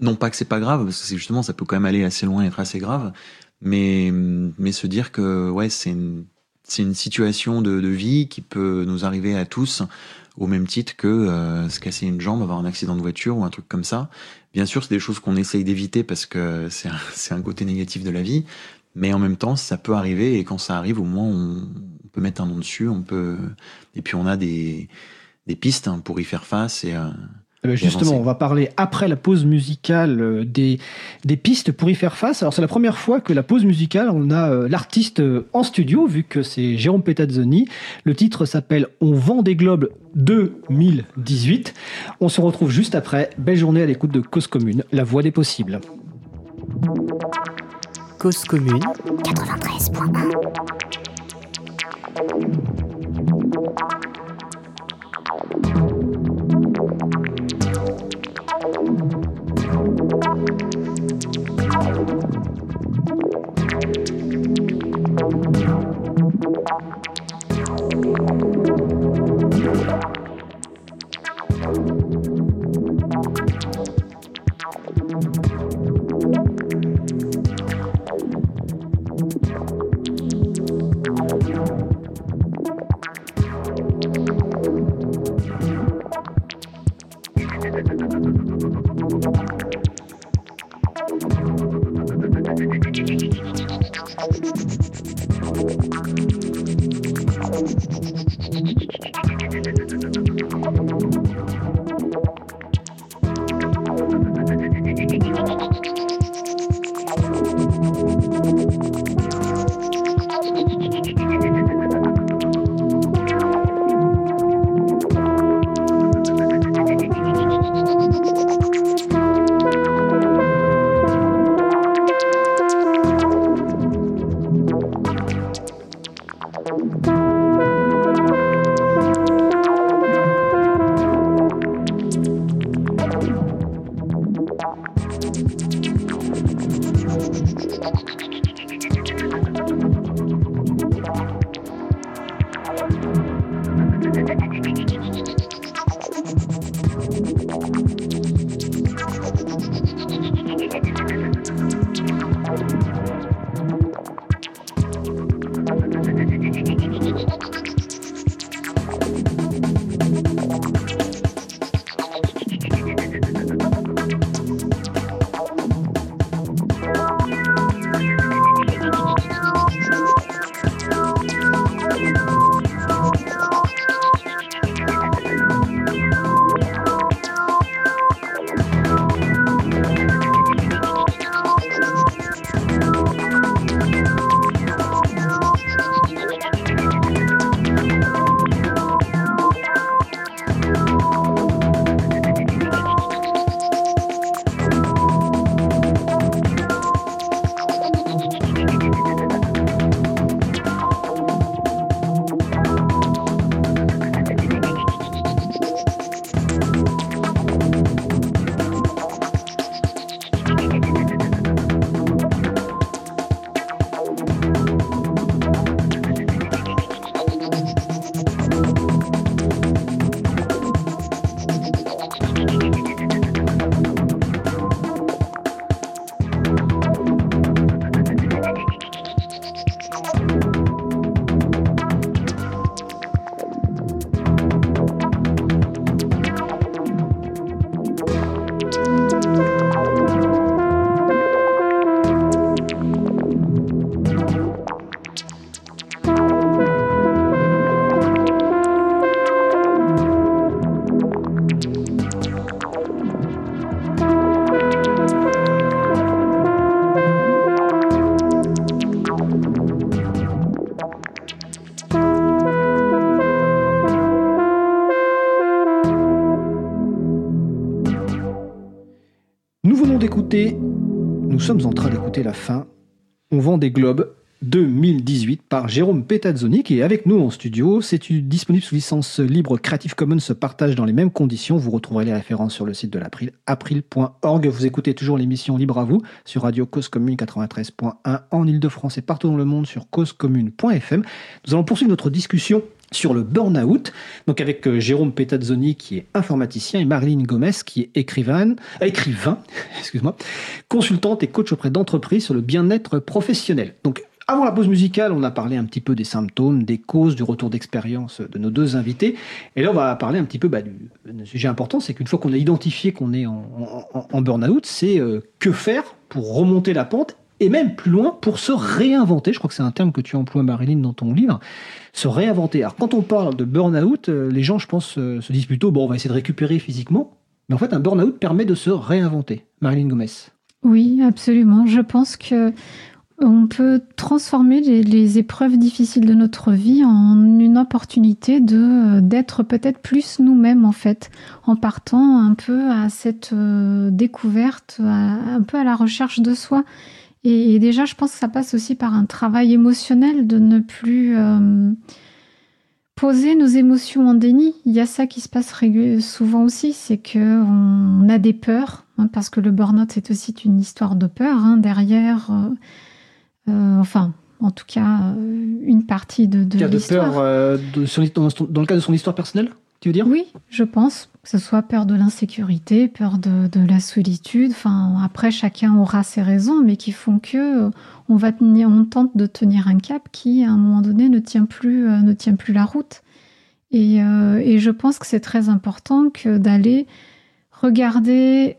non pas que c'est pas grave parce que justement ça peut quand même aller assez loin et être assez grave, mais mais se dire que ouais c'est c'est une situation de, vie qui peut nous arriver à tous au même titre que euh, se casser une jambe, avoir un accident de voiture ou un truc comme ça. Bien sûr, c'est des choses qu'on essaye d'éviter parce que c'est un, un, côté négatif de la vie, mais en même temps, ça peut arriver et quand ça arrive, au moins, on, peut mettre un nom dessus, on peut, et puis on a des, des pistes hein, pour y faire face et, euh, justement, on va parler après la pause musicale euh, des, des pistes pour y faire face. Alors c'est la première fois que la pause musicale, on a euh, l'artiste euh, en studio, vu que c'est Jérôme Petazzoni. Le titre s'appelle On vend des globes 2018. On se retrouve juste après. Belle journée à l'écoute de Cause Commune, la voix des possibles. Cause Commune 93.1 Thank you. Sommes en train d'écouter la fin. On vend des globes 2018 par Jérôme Petazzoni qui est avec nous en studio. C'est disponible sous licence libre Creative Commons se partage dans les mêmes conditions. Vous retrouverez les références sur le site de l'April, april.org. Vous écoutez toujours l'émission Libre à vous sur Radio Cause Commune 93.1 en Ile-de-France et partout dans le monde sur causecommune.fm. Nous allons poursuivre notre discussion sur le burn-out, donc avec euh, Jérôme Petazzoni qui est informaticien et Marilyn Gomez qui est écrivain, euh, écrivain excuse-moi, consultante et coach auprès d'entreprises sur le bien-être professionnel. Donc avant la pause musicale, on a parlé un petit peu des symptômes, des causes, du retour d'expérience de nos deux invités. Et là, on va parler un petit peu bah, du, sujet important, c'est qu'une fois qu'on a identifié qu'on est en, burn-out, c'est euh, que faire pour remonter la pente et même plus loin pour se réinventer. Je crois que c'est un terme que tu emploies, Marilyn, dans ton livre. Se réinventer. Alors, quand on parle de burn-out, euh, les gens, je pense, euh, se disent plutôt, bon, on va essayer de récupérer physiquement. Mais en fait, un burn-out permet de se réinventer. Marilyn Gomez. Oui, absolument. Je pense que on peut transformer les, épreuves difficiles de notre vie en une opportunité de d'être peut-être plus nous-mêmes en fait, en partant un peu à cette euh, découverte, un peu à la recherche de soi. Et, déjà, je pense que ça passe aussi par un travail émotionnel de ne plus euh, poser nos émotions en déni. Il y a ça qui se passe souvent aussi, c'est que on a des peurs, hein, parce que le burn-out c'est aussi une histoire de peur hein, derrière. Euh, euh, enfin, en tout cas, euh, une partie de, de l'histoire. de peur dans, le cas de son histoire personnelle, tu veux dire? Oui, je pense que ce soit peur de l'insécurité, peur de, la solitude. Enfin, après, chacun aura ses raisons, mais qui font que euh, on va tente de tenir un cap qui, à un moment donné, ne tient plus, ne tient plus la route. Et, je pense que c'est très important que d'aller regarder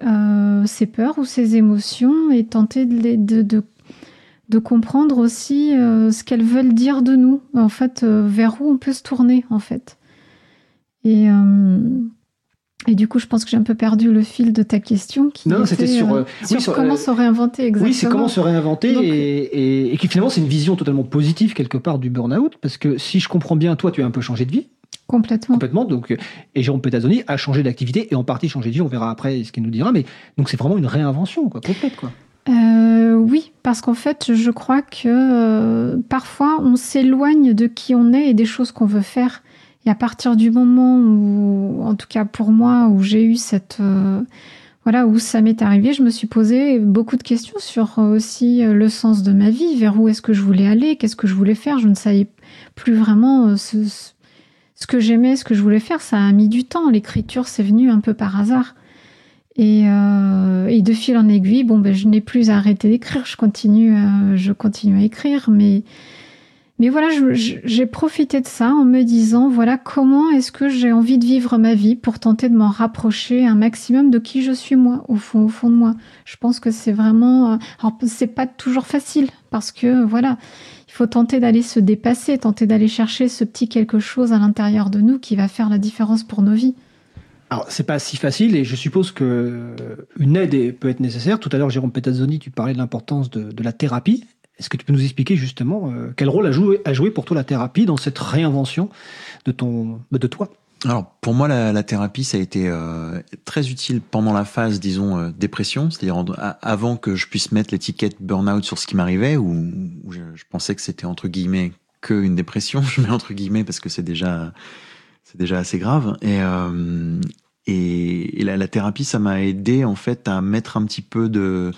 ses peurs ou ses émotions et tenter de, les, de, comprendre aussi euh, ce qu'elles veulent dire de nous, en fait, euh, vers où on peut se tourner, en fait. Et, euh, et du coup, je pense que j'ai un peu perdu le fil de ta question. Qui non, c'était sur, comment se réinventer exactement. Oui, c'est comment se réinventer et, et, qui finalement c'est une vision totalement positive quelque part du burn-out parce que si je comprends bien, toi, tu as un peu changé de vie. Complètement. Complètement. Donc, et Jérôme Petazzoni a changé d'activité et en partie changé de vie. On verra après ce qu'il nous dira. Mais donc, c'est vraiment une réinvention quoi, complète. Quoi. Euh, oui, parce qu'en fait, je crois que euh, parfois on s'éloigne de qui on est et des choses qu'on veut faire. Et à partir du moment où, en tout cas pour moi, où j'ai eu cette euh, voilà où ça m'est arrivé, je me suis posé beaucoup de questions sur aussi le sens de ma vie, vers où est-ce que je voulais aller, qu'est-ce que je voulais faire. Je ne savais plus vraiment ce, que j'aimais, ce que je voulais faire. Ça a mis du temps. L'écriture, c'est venu un peu par hasard. Euh, et, de fil en aiguille, bon, ben, je n'ai plus arrêté d'écrire. Je continue, euh, je continue à écrire, mais mais voilà, j'ai profité de ça en me disant voilà comment est-ce que j'ai envie de vivre ma vie pour tenter de m'en rapprocher un maximum de qui je suis moi au fond, de moi. Je pense que c'est vraiment, euh, alors c'est pas toujours facile parce que voilà, il faut tenter d'aller se dépasser, tenter d'aller chercher ce petit quelque chose à l'intérieur de nous qui va faire la différence pour nos vies. Alors, c'est pas si facile et je suppose que euh, une aide peut être nécessaire. Tout à l'heure, Jérôme Petazzoni, tu parlais de l'importance de, la thérapie. Est-ce que tu peux nous expliquer justement euh, quel rôle a joué, pour toi la thérapie dans cette réinvention de, ton, de toi? Alors pour moi la, thérapie ça a été euh, très utile pendant la phase disons dépression, c'est-à-dire avant que je puisse mettre l'étiquette burn-out sur ce qui m'arrivait où, je, pensais que c'était entre guillemets que une dépression, je mets entre guillemets parce que c'est déjà déjà assez grave. Et et, la, thérapie, ça m'a aidé en fait à mettre un petit peu de,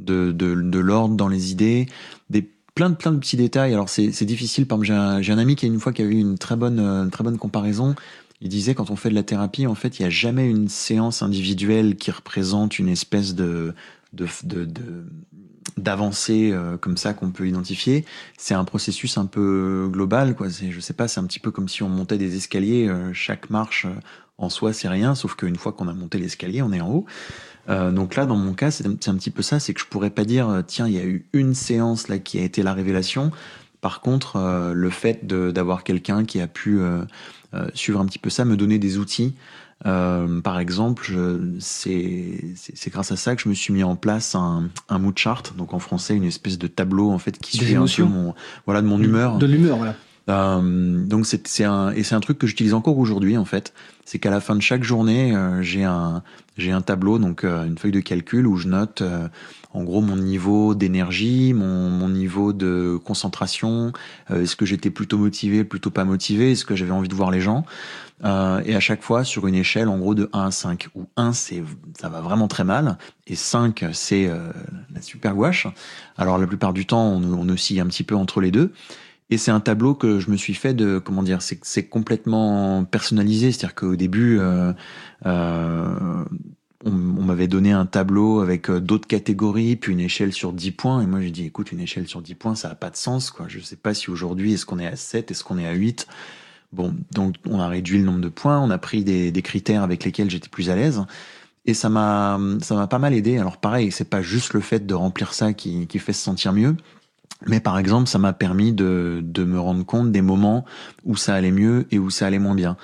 de, de, l'ordre dans les idées, des plein de plein de petits détails. Alors c'est difficile. Par exemple, j'ai un, ami qui a une fois qui une très bonne une très bonne comparaison. Il disait quand on fait de la thérapie, en fait, il n'y a jamais une séance individuelle qui représente une espèce de de, de, d'avancée euh, comme ça qu'on peut identifier. C'est un processus un peu global, quoi. Je sais pas, c'est un petit peu comme si on montait des escaliers. Euh, chaque marche euh, en soi, c'est rien, sauf qu'une fois qu'on a monté l'escalier, on est en haut. Euh, donc là, dans mon cas, c'est un, petit peu ça, c'est que je pourrais pas dire, euh, tiens, il y a eu une séance là qui a été la révélation. Par contre, euh, le fait d'avoir quelqu'un qui a pu suivre un petit peu ça, me donner des outils. par exemple, c'est grâce à ça que je me suis mis en place un, un mood chart, donc en français une espèce de tableau en fait qui suit un peu mon voilà de mon humeur. De l'humeur, voilà. Euh, donc c'est un et c'est un truc que j'utilise encore aujourd'hui en fait. C'est qu'à la fin de chaque journée, euh, j'ai un j'ai un tableau donc euh, une feuille de calcul où je note en gros mon niveau d'énergie, mon, mon niveau de concentration, est-ce que j'étais plutôt motivé, plutôt pas motivé, est-ce que j'avais envie de voir les gens. et à chaque fois sur une échelle en gros de 1 à 5 où 1 c'est ça va vraiment très mal et 5 c'est la super gouache. Alors la plupart du temps on, on oscille un petit peu entre les deux. Et c'est un tableau que je me suis fait de comment dire, c'est complètement personnalisé, c'est-à-dire qu'au début, euh, euh, on, m'avait donné un tableau avec euh, d'autres catégories, puis une échelle sur 10 points, et moi j'ai dit écoute, une échelle sur 10 points, ça a pas de sens, quoi. Je sais pas si aujourd'hui est-ce qu'on est à 7, est-ce qu'on est à 8. Bon, donc on a réduit le nombre de points, on a pris des, critères avec lesquels j'étais plus à l'aise. Et ça m'a, ça m'a pas mal aidé. Alors pareil, c'est pas juste le fait de remplir ça qui fait se sentir mieux. Mais par exemple, ça m'a permis de, de me rendre compte des moments où ça allait mieux et où ça allait moins bien.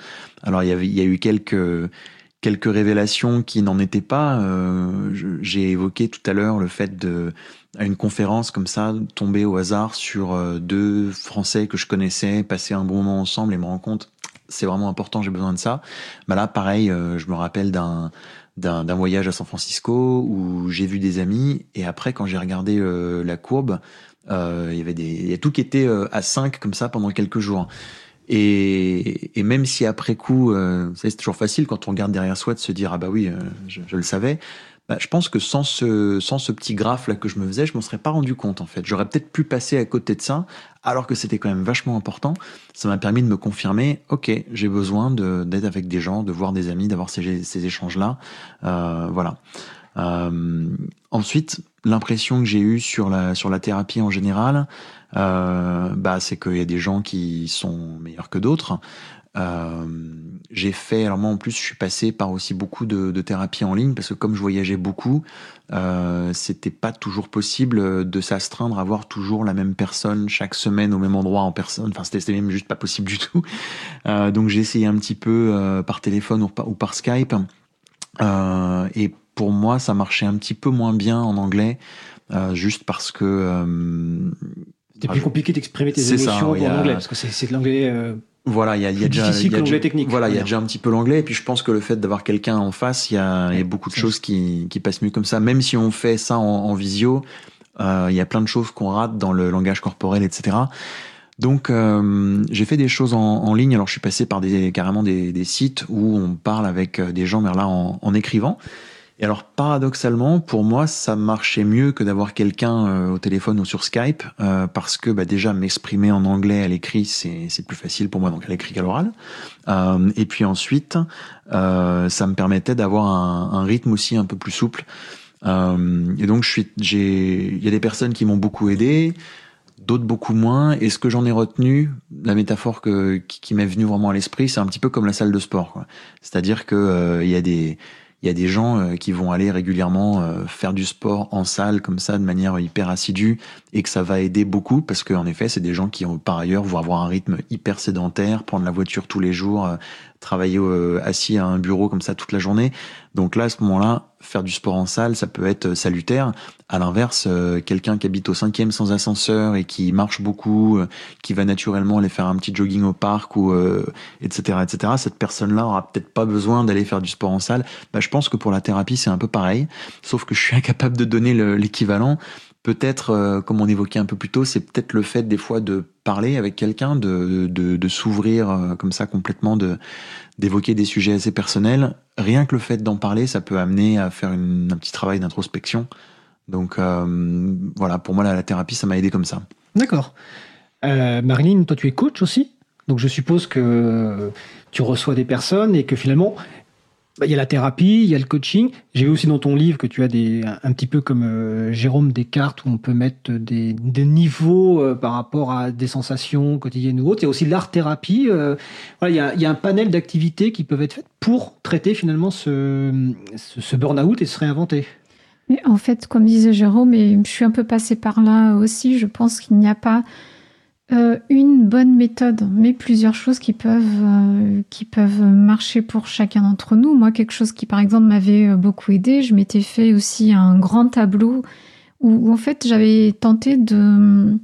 Alors il y, avait, il y a eu quelques, quelques révélations qui n'en étaient pas. Euh, J'ai évoqué tout à l'heure le fait de, à une conférence comme ça, tomber au hasard sur euh, deux Français que je connaissais, passer un bon moment ensemble et me rendre compte, c'est vraiment important, j'ai besoin de ça. Bah là, pareil, euh, je me rappelle d'un d'un voyage à San Francisco où j'ai vu des amis et après quand j'ai regardé euh, la courbe, euh, il y avait des, il y a tout qui était euh, à 5 comme ça pendant quelques jours. Et, et même si après coup, euh, c'est toujours facile quand on regarde derrière soi de se dire ah bah oui, je, le savais. Bah, je pense que sans ce, sans ce petit graphe là que je me faisais, je m'en serais pas rendu compte en fait. J'aurais peut-être pu passer à côté de ça, alors que c'était quand même vachement important. Ça m'a permis de me confirmer, ok, j'ai besoin d'être avec des gens, de voir des amis, d'avoir ces, ces échanges là, voilà. Ensuite, l'impression que j'ai eue sur la, sur la thérapie en général, euh, bah, c'est qu'il y a des gens qui sont meilleurs que d'autres. Euh, j'ai fait, alors moi en plus je suis passé par aussi beaucoup de, de thérapies en ligne parce que comme je voyageais beaucoup, euh, c'était pas toujours possible de s'astreindre à voir toujours la même personne chaque semaine au même endroit en personne. Enfin c'était même juste pas possible du tout. Donc j'ai essayé un petit peu par téléphone ou par, ou par Skype. Et pour moi, ça marchait un petit peu moins bien en anglais, euh, juste parce que. Euh, C'était plus compliqué d'exprimer tes émotions ça, en anglais, parce que c'est de l'anglais. Euh, voilà, il y a, y a déjà, y a déjà technique. Voilà, il y a déjà un petit peu l'anglais, et puis je pense que le fait d'avoir quelqu'un en face, il y a, y a beaucoup de choses qui, qui passent mieux comme ça. Même si on fait ça en, en visio, il y a plein de choses qu'on rate dans le langage corporel, etc. Donc euh, j'ai fait des choses en, en, ligne. Alors je suis passé par des carrément des, des, sites où on parle avec des gens, mais là en, en écrivant. Et alors paradoxalement, pour moi, ça marchait mieux que d'avoir quelqu'un euh, au téléphone ou sur Skype, euh, parce que bah, déjà m'exprimer en anglais à l'écrit, c'est plus facile pour moi, donc à l'écrit qu'à l'oral. Euh, et puis ensuite, euh, ça me permettait d'avoir un, un, rythme aussi un peu plus souple. Euh, et donc je suis, j'ai, il y a des personnes qui m'ont beaucoup aidé d'autres beaucoup moins. Et ce que j'en ai retenu, la métaphore que, qui, qui m'est venue vraiment à l'esprit, c'est un petit peu comme la salle de sport. C'est-à-dire que euh, il y a des il y a des gens euh, qui vont aller régulièrement euh, faire du sport en salle comme ça de manière hyper assidue et que ça va aider beaucoup parce qu'en effet c'est des gens qui ont, par ailleurs vont avoir un rythme hyper sédentaire, prendre la voiture tous les jours, travailler assis à un bureau comme ça toute la journée. Donc là à ce moment-là faire du sport en salle ça peut être salutaire. À l'inverse, euh, quelqu'un qui habite au cinquième sans ascenseur et qui marche beaucoup, euh, qui va naturellement aller faire un petit jogging au parc ou euh, etc etc. Cette personne-là aura peut-être pas besoin d'aller faire du sport en salle. Bah, je pense que pour la thérapie c'est un peu pareil, sauf que je suis incapable de donner l'équivalent. Peut-être, euh, comme on évoquait un peu plus tôt, c'est peut-être le fait des fois de parler avec quelqu'un, de, s'ouvrir euh, comme ça complètement, d'évoquer des sujets assez personnels. Rien que le fait d'en parler, ça peut amener à faire un petit travail d'introspection donc euh, voilà, pour moi, la, thérapie, ça m'a aidé comme ça. D'accord. Marilyn, toi, tu es coach aussi? Donc je suppose que tu reçois des personnes et que finalement, bah, y a la thérapie, il y a le coaching. J'ai vu aussi dans ton livre que tu as un petit peu comme euh, Jérôme des cartes où on peut mettre des, niveaux euh, par rapport à des sensations quotidiennes ou autres. Il y a aussi l'art-thérapie. Euh, voilà, il y, a, un panel d'activités qui peuvent être faites pour traiter finalement ce, ce, ce burn-out et se réinventer. Mais en fait, comme disait Jérôme, et je suis un peu passée par là aussi, je pense qu'il n'y a pas euh, une bonne méthode, mais plusieurs choses qui peuvent, euh, qui peuvent marcher pour chacun d'entre nous. Moi, quelque chose qui, par exemple, m'avait euh, beaucoup aidé, je m'étais fait aussi un grand tableau où, où en fait, j'avais tenté de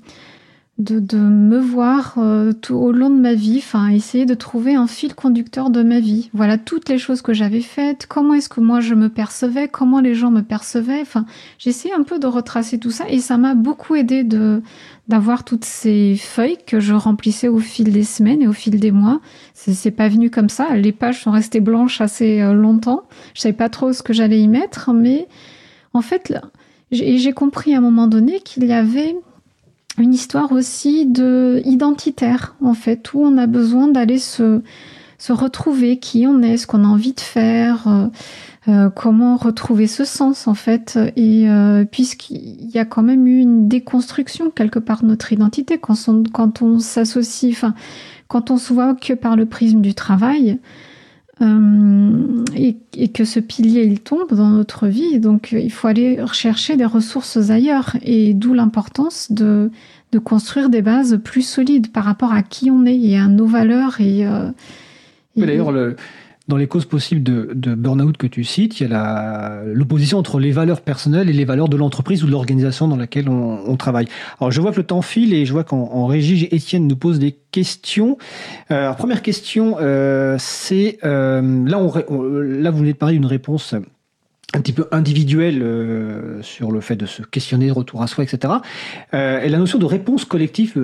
de, me voir euh, tout au long de ma vie, enfin essayer de trouver un fil conducteur de ma vie. Voilà toutes les choses que j'avais faites, comment est-ce que moi je me percevais, comment les gens me percevaient. Enfin, j'essaie un peu de retracer tout ça et ça m'a beaucoup aidé de d'avoir toutes ces feuilles que je remplissais au fil des semaines et au fil des mois. C'est pas venu comme ça. Les pages sont restées blanches assez euh, longtemps. Je savais pas trop ce que j'allais y mettre, mais en fait, j'ai compris à un moment donné qu'il y avait une histoire aussi de identitaire en fait où on a besoin d'aller se se retrouver qui on est, ce qu'on a envie de faire, euh, euh, comment retrouver ce sens en fait. Et euh, puisqu'il y a quand même eu une déconstruction quelque part de notre identité quand on, quand on s'associe, enfin quand on se voit que par le prisme du travail, euh, et, que ce pilier il tombe dans notre vie. Donc il faut aller rechercher des ressources ailleurs et d'où l'importance de, de construire des bases plus solides par rapport à qui on est et à nos valeurs. Et, euh, dans les causes possibles de, burn-out que tu cites, il y a l'opposition entre les valeurs personnelles et les valeurs de l'entreprise ou de l'organisation dans laquelle on, travaille. Alors je vois que le temps file et je vois qu'en régie, Étienne nous pose des questions. Euh, alors, première question, euh, c'est euh, là, vous venez de parler d'une réponse un petit peu individuelle euh, sur le fait de se questionner, retour à soi, etc. Euh, et la notion de réponse collective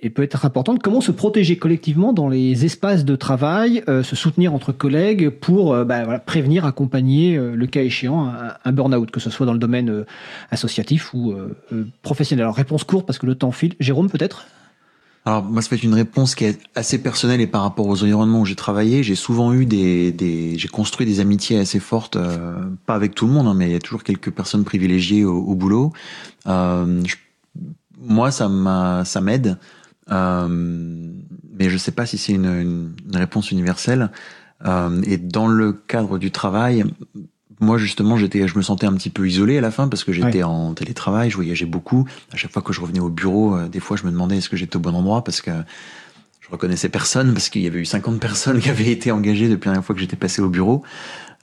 et peut être importante. Comment se protéger collectivement dans les espaces de travail, euh, se soutenir entre collègues pour euh, bah, prévenir, accompagner, euh, le cas échéant, un, burn-out, que ce soit dans le domaine associatif ou professionnel. Alors réponse courte parce que le temps file. Jérôme peut-être? Alors moi, ça fait une réponse qui est assez personnelle et par rapport aux environnements où j'ai travaillé, j'ai souvent eu des, j'ai construit des amitiés assez fortes, pas avec tout le monde, hein, mais il y a toujours quelques personnes privilégiées au, boulot. moi, ça m'aide euh, mais je sais pas si c'est une, une, une, réponse universelle. Euh, et dans le cadre du travail, moi justement, j'étais, je me sentais un petit peu isolé à la fin parce que j'étais en télétravail, je voyageais beaucoup. À chaque fois que je revenais au bureau, euh, des fois, je me demandais est-ce que j'étais au bon endroit parce que je reconnaissais personne parce qu'il y avait eu 50 personnes qui avaient été engagées depuis la dernière fois que j'étais passé au bureau.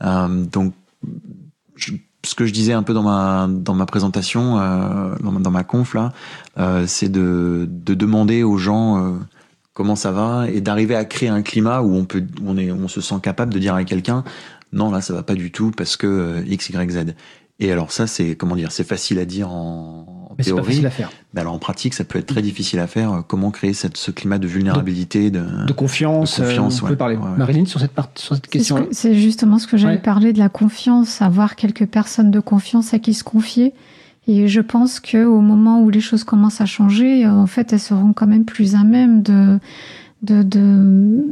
Euh, donc, je, ce que je disais un peu dans ma dans ma présentation, euh, dans, dans, ma conf là, euh, c'est de, de demander aux gens euh, comment ça va et d'arriver à créer un climat où on peut où on est on se sent capable de dire à quelqu'un non là ça va pas du tout parce que euh, x y z. Et alors ça c'est comment dire c'est facile à dire en mais c'est pas facile à faire. Mais alors en pratique, ça peut être très difficile à faire. Comment créer cette, ce climat de vulnérabilité, de, de confiance. De confiance euh, on peut parler. Marilyn, sur cette, partie, sur cette question C'est justement ce que j'allais parler de la confiance, avoir quelques personnes de confiance à qui se confier. Et je pense que au moment où les choses commencent à changer, euh, en fait, elles seront quand même plus à même de, de, de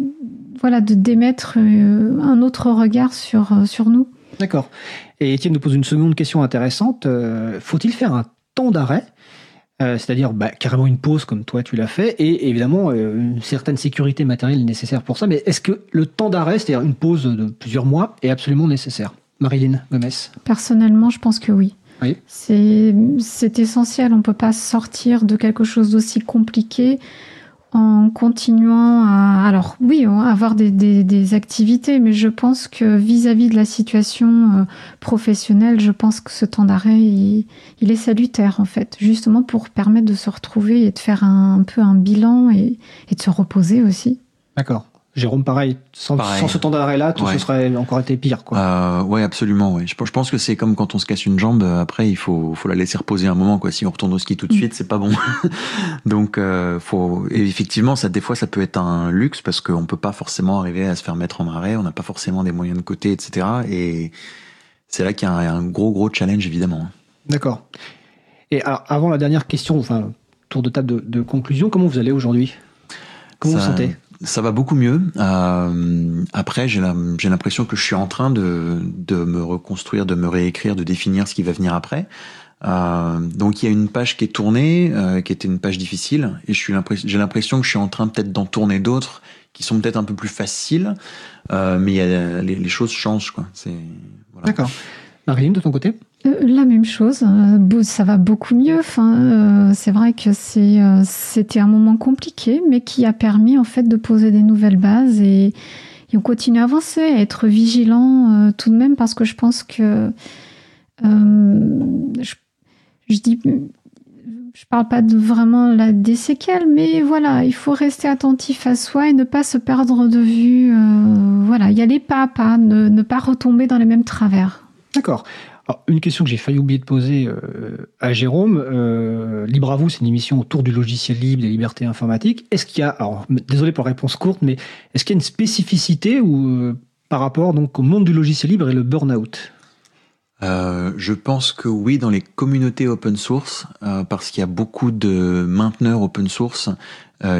voilà, de d'émettre euh, un autre regard sur, sur nous. D'accord. Et Étienne nous pose une seconde question intéressante. Faut-il faire un temps d'arrêt, euh, c'est-à-dire bah, carrément une pause comme toi tu l'as fait, et évidemment euh, une certaine sécurité matérielle nécessaire pour ça. Mais est-ce que le temps d'arrêt, c'est-à-dire une pause de plusieurs mois, est absolument nécessaire? Marilyn Gomez Personnellement, je pense que oui. oui. C'est essentiel. On ne peut pas sortir de quelque chose d'aussi compliqué en continuant à, alors oui, avoir des, activités, mais je pense que vis-à-vis de la situation euh, professionnelle, je pense que ce temps d'arrêt, il, il, est salutaire en fait, justement pour permettre de se retrouver et de faire un, un peu un bilan et, et de se reposer aussi. D'accord. Jérôme, pareil, sans, sans ce temps d'arrêt-là, tout ce serait encore été pire. Quoi. Euh, ouais, absolument. Ouais. Je, je pense que c'est comme quand on se casse une jambe, euh, après, il faut, faut la laisser reposer un moment. Quoi. Si on retourne au ski tout de mm. suite, c'est pas bon. Donc, euh, faut... Et effectivement, ça, des fois, ça peut être un luxe parce qu'on peut pas forcément arriver à se faire mettre en arrêt, on n'a pas forcément des moyens de côté, etc. Et c'est là qu'il y a un, un, gros, gros challenge, évidemment. D'accord. Et alors, avant la dernière question, enfin, tour de table de, de conclusion, comment vous allez aujourd'hui? Comment ça... vous sentez? Ça va beaucoup mieux. Euh, après, j'ai l'impression que je suis en train de, de me reconstruire, de me réécrire, de définir ce qui va venir après. Euh, donc il y a une page qui est tournée, euh, qui était une page difficile, et j'ai l'impression que je suis en train peut-être d'en tourner d'autres qui sont peut-être un peu plus faciles, mais les, choses changent. Voilà. D'accord. Marilyn, de ton côté? La même chose, euh, ça va beaucoup mieux. Enfin, euh, c'est vrai que c'était un moment compliqué, mais qui a permis en fait de poser des nouvelles bases et, on continue à avancer, à être vigilant tout de même parce que je pense que je, je, dis je parle pas vraiment la, des séquelles, mais voilà, il faut rester attentif à soi et ne pas se perdre de vue. Euh, voilà, y aller pas à pas, ne, ne pas retomber dans les mêmes travers. D'accord. Alors, une question que j'ai failli oublier de poser euh, à Jérôme. Euh, libre à vous, c'est une émission autour du logiciel libre, des libertés informatiques. Est-ce qu'il y a, alors désolé pour la réponse courte, mais est-ce qu'il y a une spécificité ou euh, par rapport donc au monde du logiciel libre et le burn-out? Je pense que oui, dans les communautés open source, parce qu'il y a beaucoup de mainteneurs open source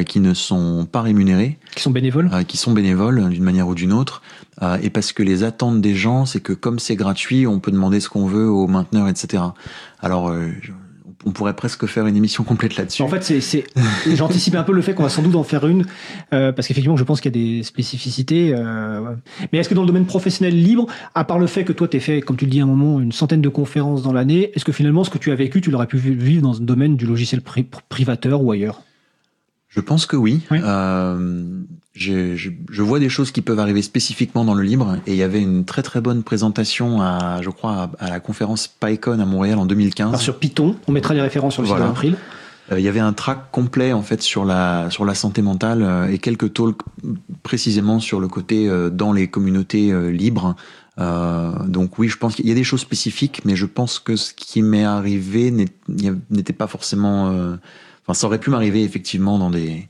qui ne sont pas rémunérés, Qui sont bénévoles qui sont bénévoles d'une manière ou d'une autre, euh, et parce que les attentes des gens, c'est que comme c'est gratuit, on peut demander ce qu'on veut aux mainteneurs, etc. Alors, euh, on pourrait presque faire une émission complète là-dessus. En fait, c'est, j'anticipe un peu le fait qu'on va sans doute en faire une, euh, parce qu'effectivement, je pense qu'il y a des spécificités. euh. Mais est-ce que dans le domaine professionnel libre, à part le fait que toi, tu fait, comme tu le dis à un moment, une centaine de conférences dans l'année, est-ce que finalement, ce que tu as vécu, tu l'aurais pu vivre dans le domaine du logiciel pri- privateur ou ailleurs? Je pense que oui. Oui. Euh, je, je- je vois des choses qui peuvent arriver spécifiquement dans le libre, et il y avait une très très bonne présentation à, je crois, à, à la conférence PyCon à Montréal en 2015. Alors, Sur Python, on mettra les références sur le Voilà. site d'April. Euh, il y avait un track complet en fait sur la sur la santé mentale euh, et quelques talks précisément sur le côté euh, dans les communautés libres. Euh, donc oui, je pense qu'il y a des choses spécifiques, mais je pense que ce qui m'est arrivé n'était pas forcément. Enfin, ça aurait pu m'arriver effectivement dans des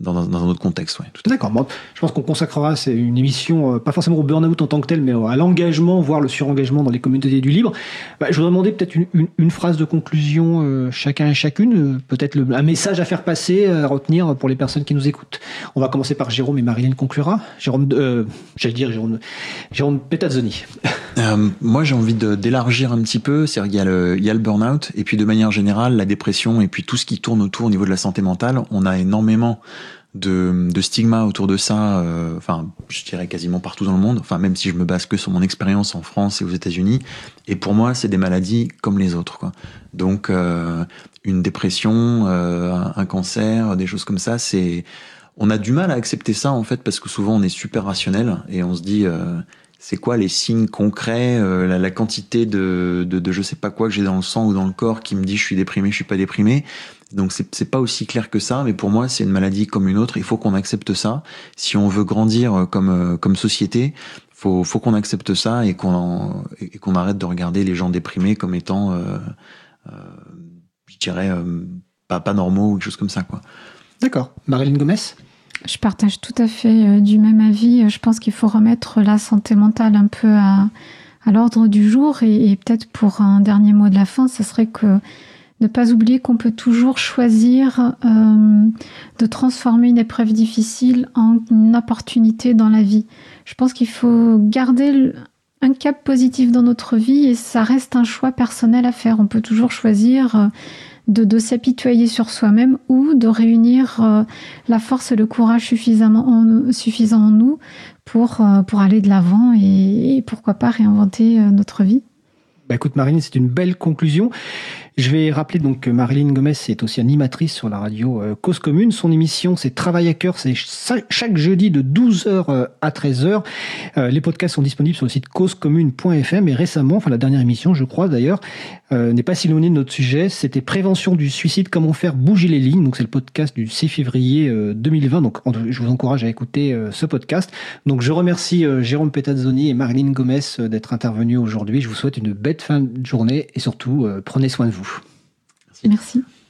dans, dans- dans un autre contexte. Ouais. D'accord. Bon, je pense qu'on consacrera c'est une émission, euh, pas forcément au burn-out en tant que tel, mais à l'engagement, voire le surengagement dans les communautés du libre. Bah, je voudrais demander peut-être une, une- une phrase de conclusion, euh, chacun et chacune, euh, peut-être le- un message à faire passer, à retenir pour les personnes qui nous écoutent. On va commencer par Jérôme et Marilyn conclura. Jérôme, euh, j'allais dire Jérôme, Jérôme Petazzoni. Euh, moi, j'ai envie de- d'élargir un petit peu. C'est il y a le il y a le burn-out et puis de manière générale la dépression et puis tout ce qui tourne autour au niveau de la santé mentale. On a énormément de, de stigma autour de ça. euh, enfin, je dirais quasiment partout dans le monde. Enfin, même si je me base que sur mon expérience en France et aux États-Unis. Et pour moi, c'est des maladies comme les autres. Quoi. Donc, euh, une dépression, euh, un, un cancer, des choses comme ça, c'est on a du mal à accepter ça en fait parce que souvent on est super rationnel et on se dit euh, c'est quoi les signes concrets, euh, la, la quantité de, de, de je sais pas quoi que j'ai dans le sang ou dans le corps qui me dit je suis déprimé, je suis pas déprimé. Donc c'est c'est pas aussi clair que ça, mais pour moi c'est une maladie comme une autre. Il faut qu'on accepte ça. Si on veut grandir euh, comme euh, comme société, faut faut qu'on accepte ça et qu'on et qu'on arrête de regarder les gens déprimés comme étant, euh, euh, je dirais euh, pas pas normaux ou quelque chose comme ça quoi. D'accord. Marilyn Gomez? Je partage tout à fait euh, du même avis. Je pense qu'il faut remettre la santé mentale un peu à, à l'ordre du jour. Et, et peut-être pour un dernier mot de la fin, ce serait que ne pas oublier qu'on peut toujours choisir euh, de transformer une épreuve difficile en une opportunité dans la vie. Je pense qu'il faut garder un cap positif dans notre vie et ça reste un choix personnel à faire. On peut toujours choisir euh, de, de s'apitoyer sur soi-même ou de réunir euh, la force et le courage suffisamment en- suffisant en nous pour, pour aller de l'avant et, pourquoi pas réinventer notre vie. Bah écoute Marilyn, c'est une belle conclusion. Je vais rappeler donc que Marilyn Gomez est aussi animatrice sur la radio euh, Cause Commune. Son émission c'est Travail à cœur, c'est ch- chaque jeudi de 12h à 13h. Euh, les podcasts sont disponibles sur le site causecommune.fm et récemment, enfin la dernière émission je crois d'ailleurs, euh, n'est pas si éloignée de notre sujet, c'était prévention du suicide, comment faire bouger les lignes. Donc c'est le podcast du 6 février euh, 2020. Donc je vous encourage à écouter euh, ce podcast. Donc je remercie euh, Jérôme Petazzoni et Marilyn Gomez euh, d'être intervenus aujourd'hui. Je vous souhaite une belle fin de journée et surtout euh, prenez soin de vous. Merci.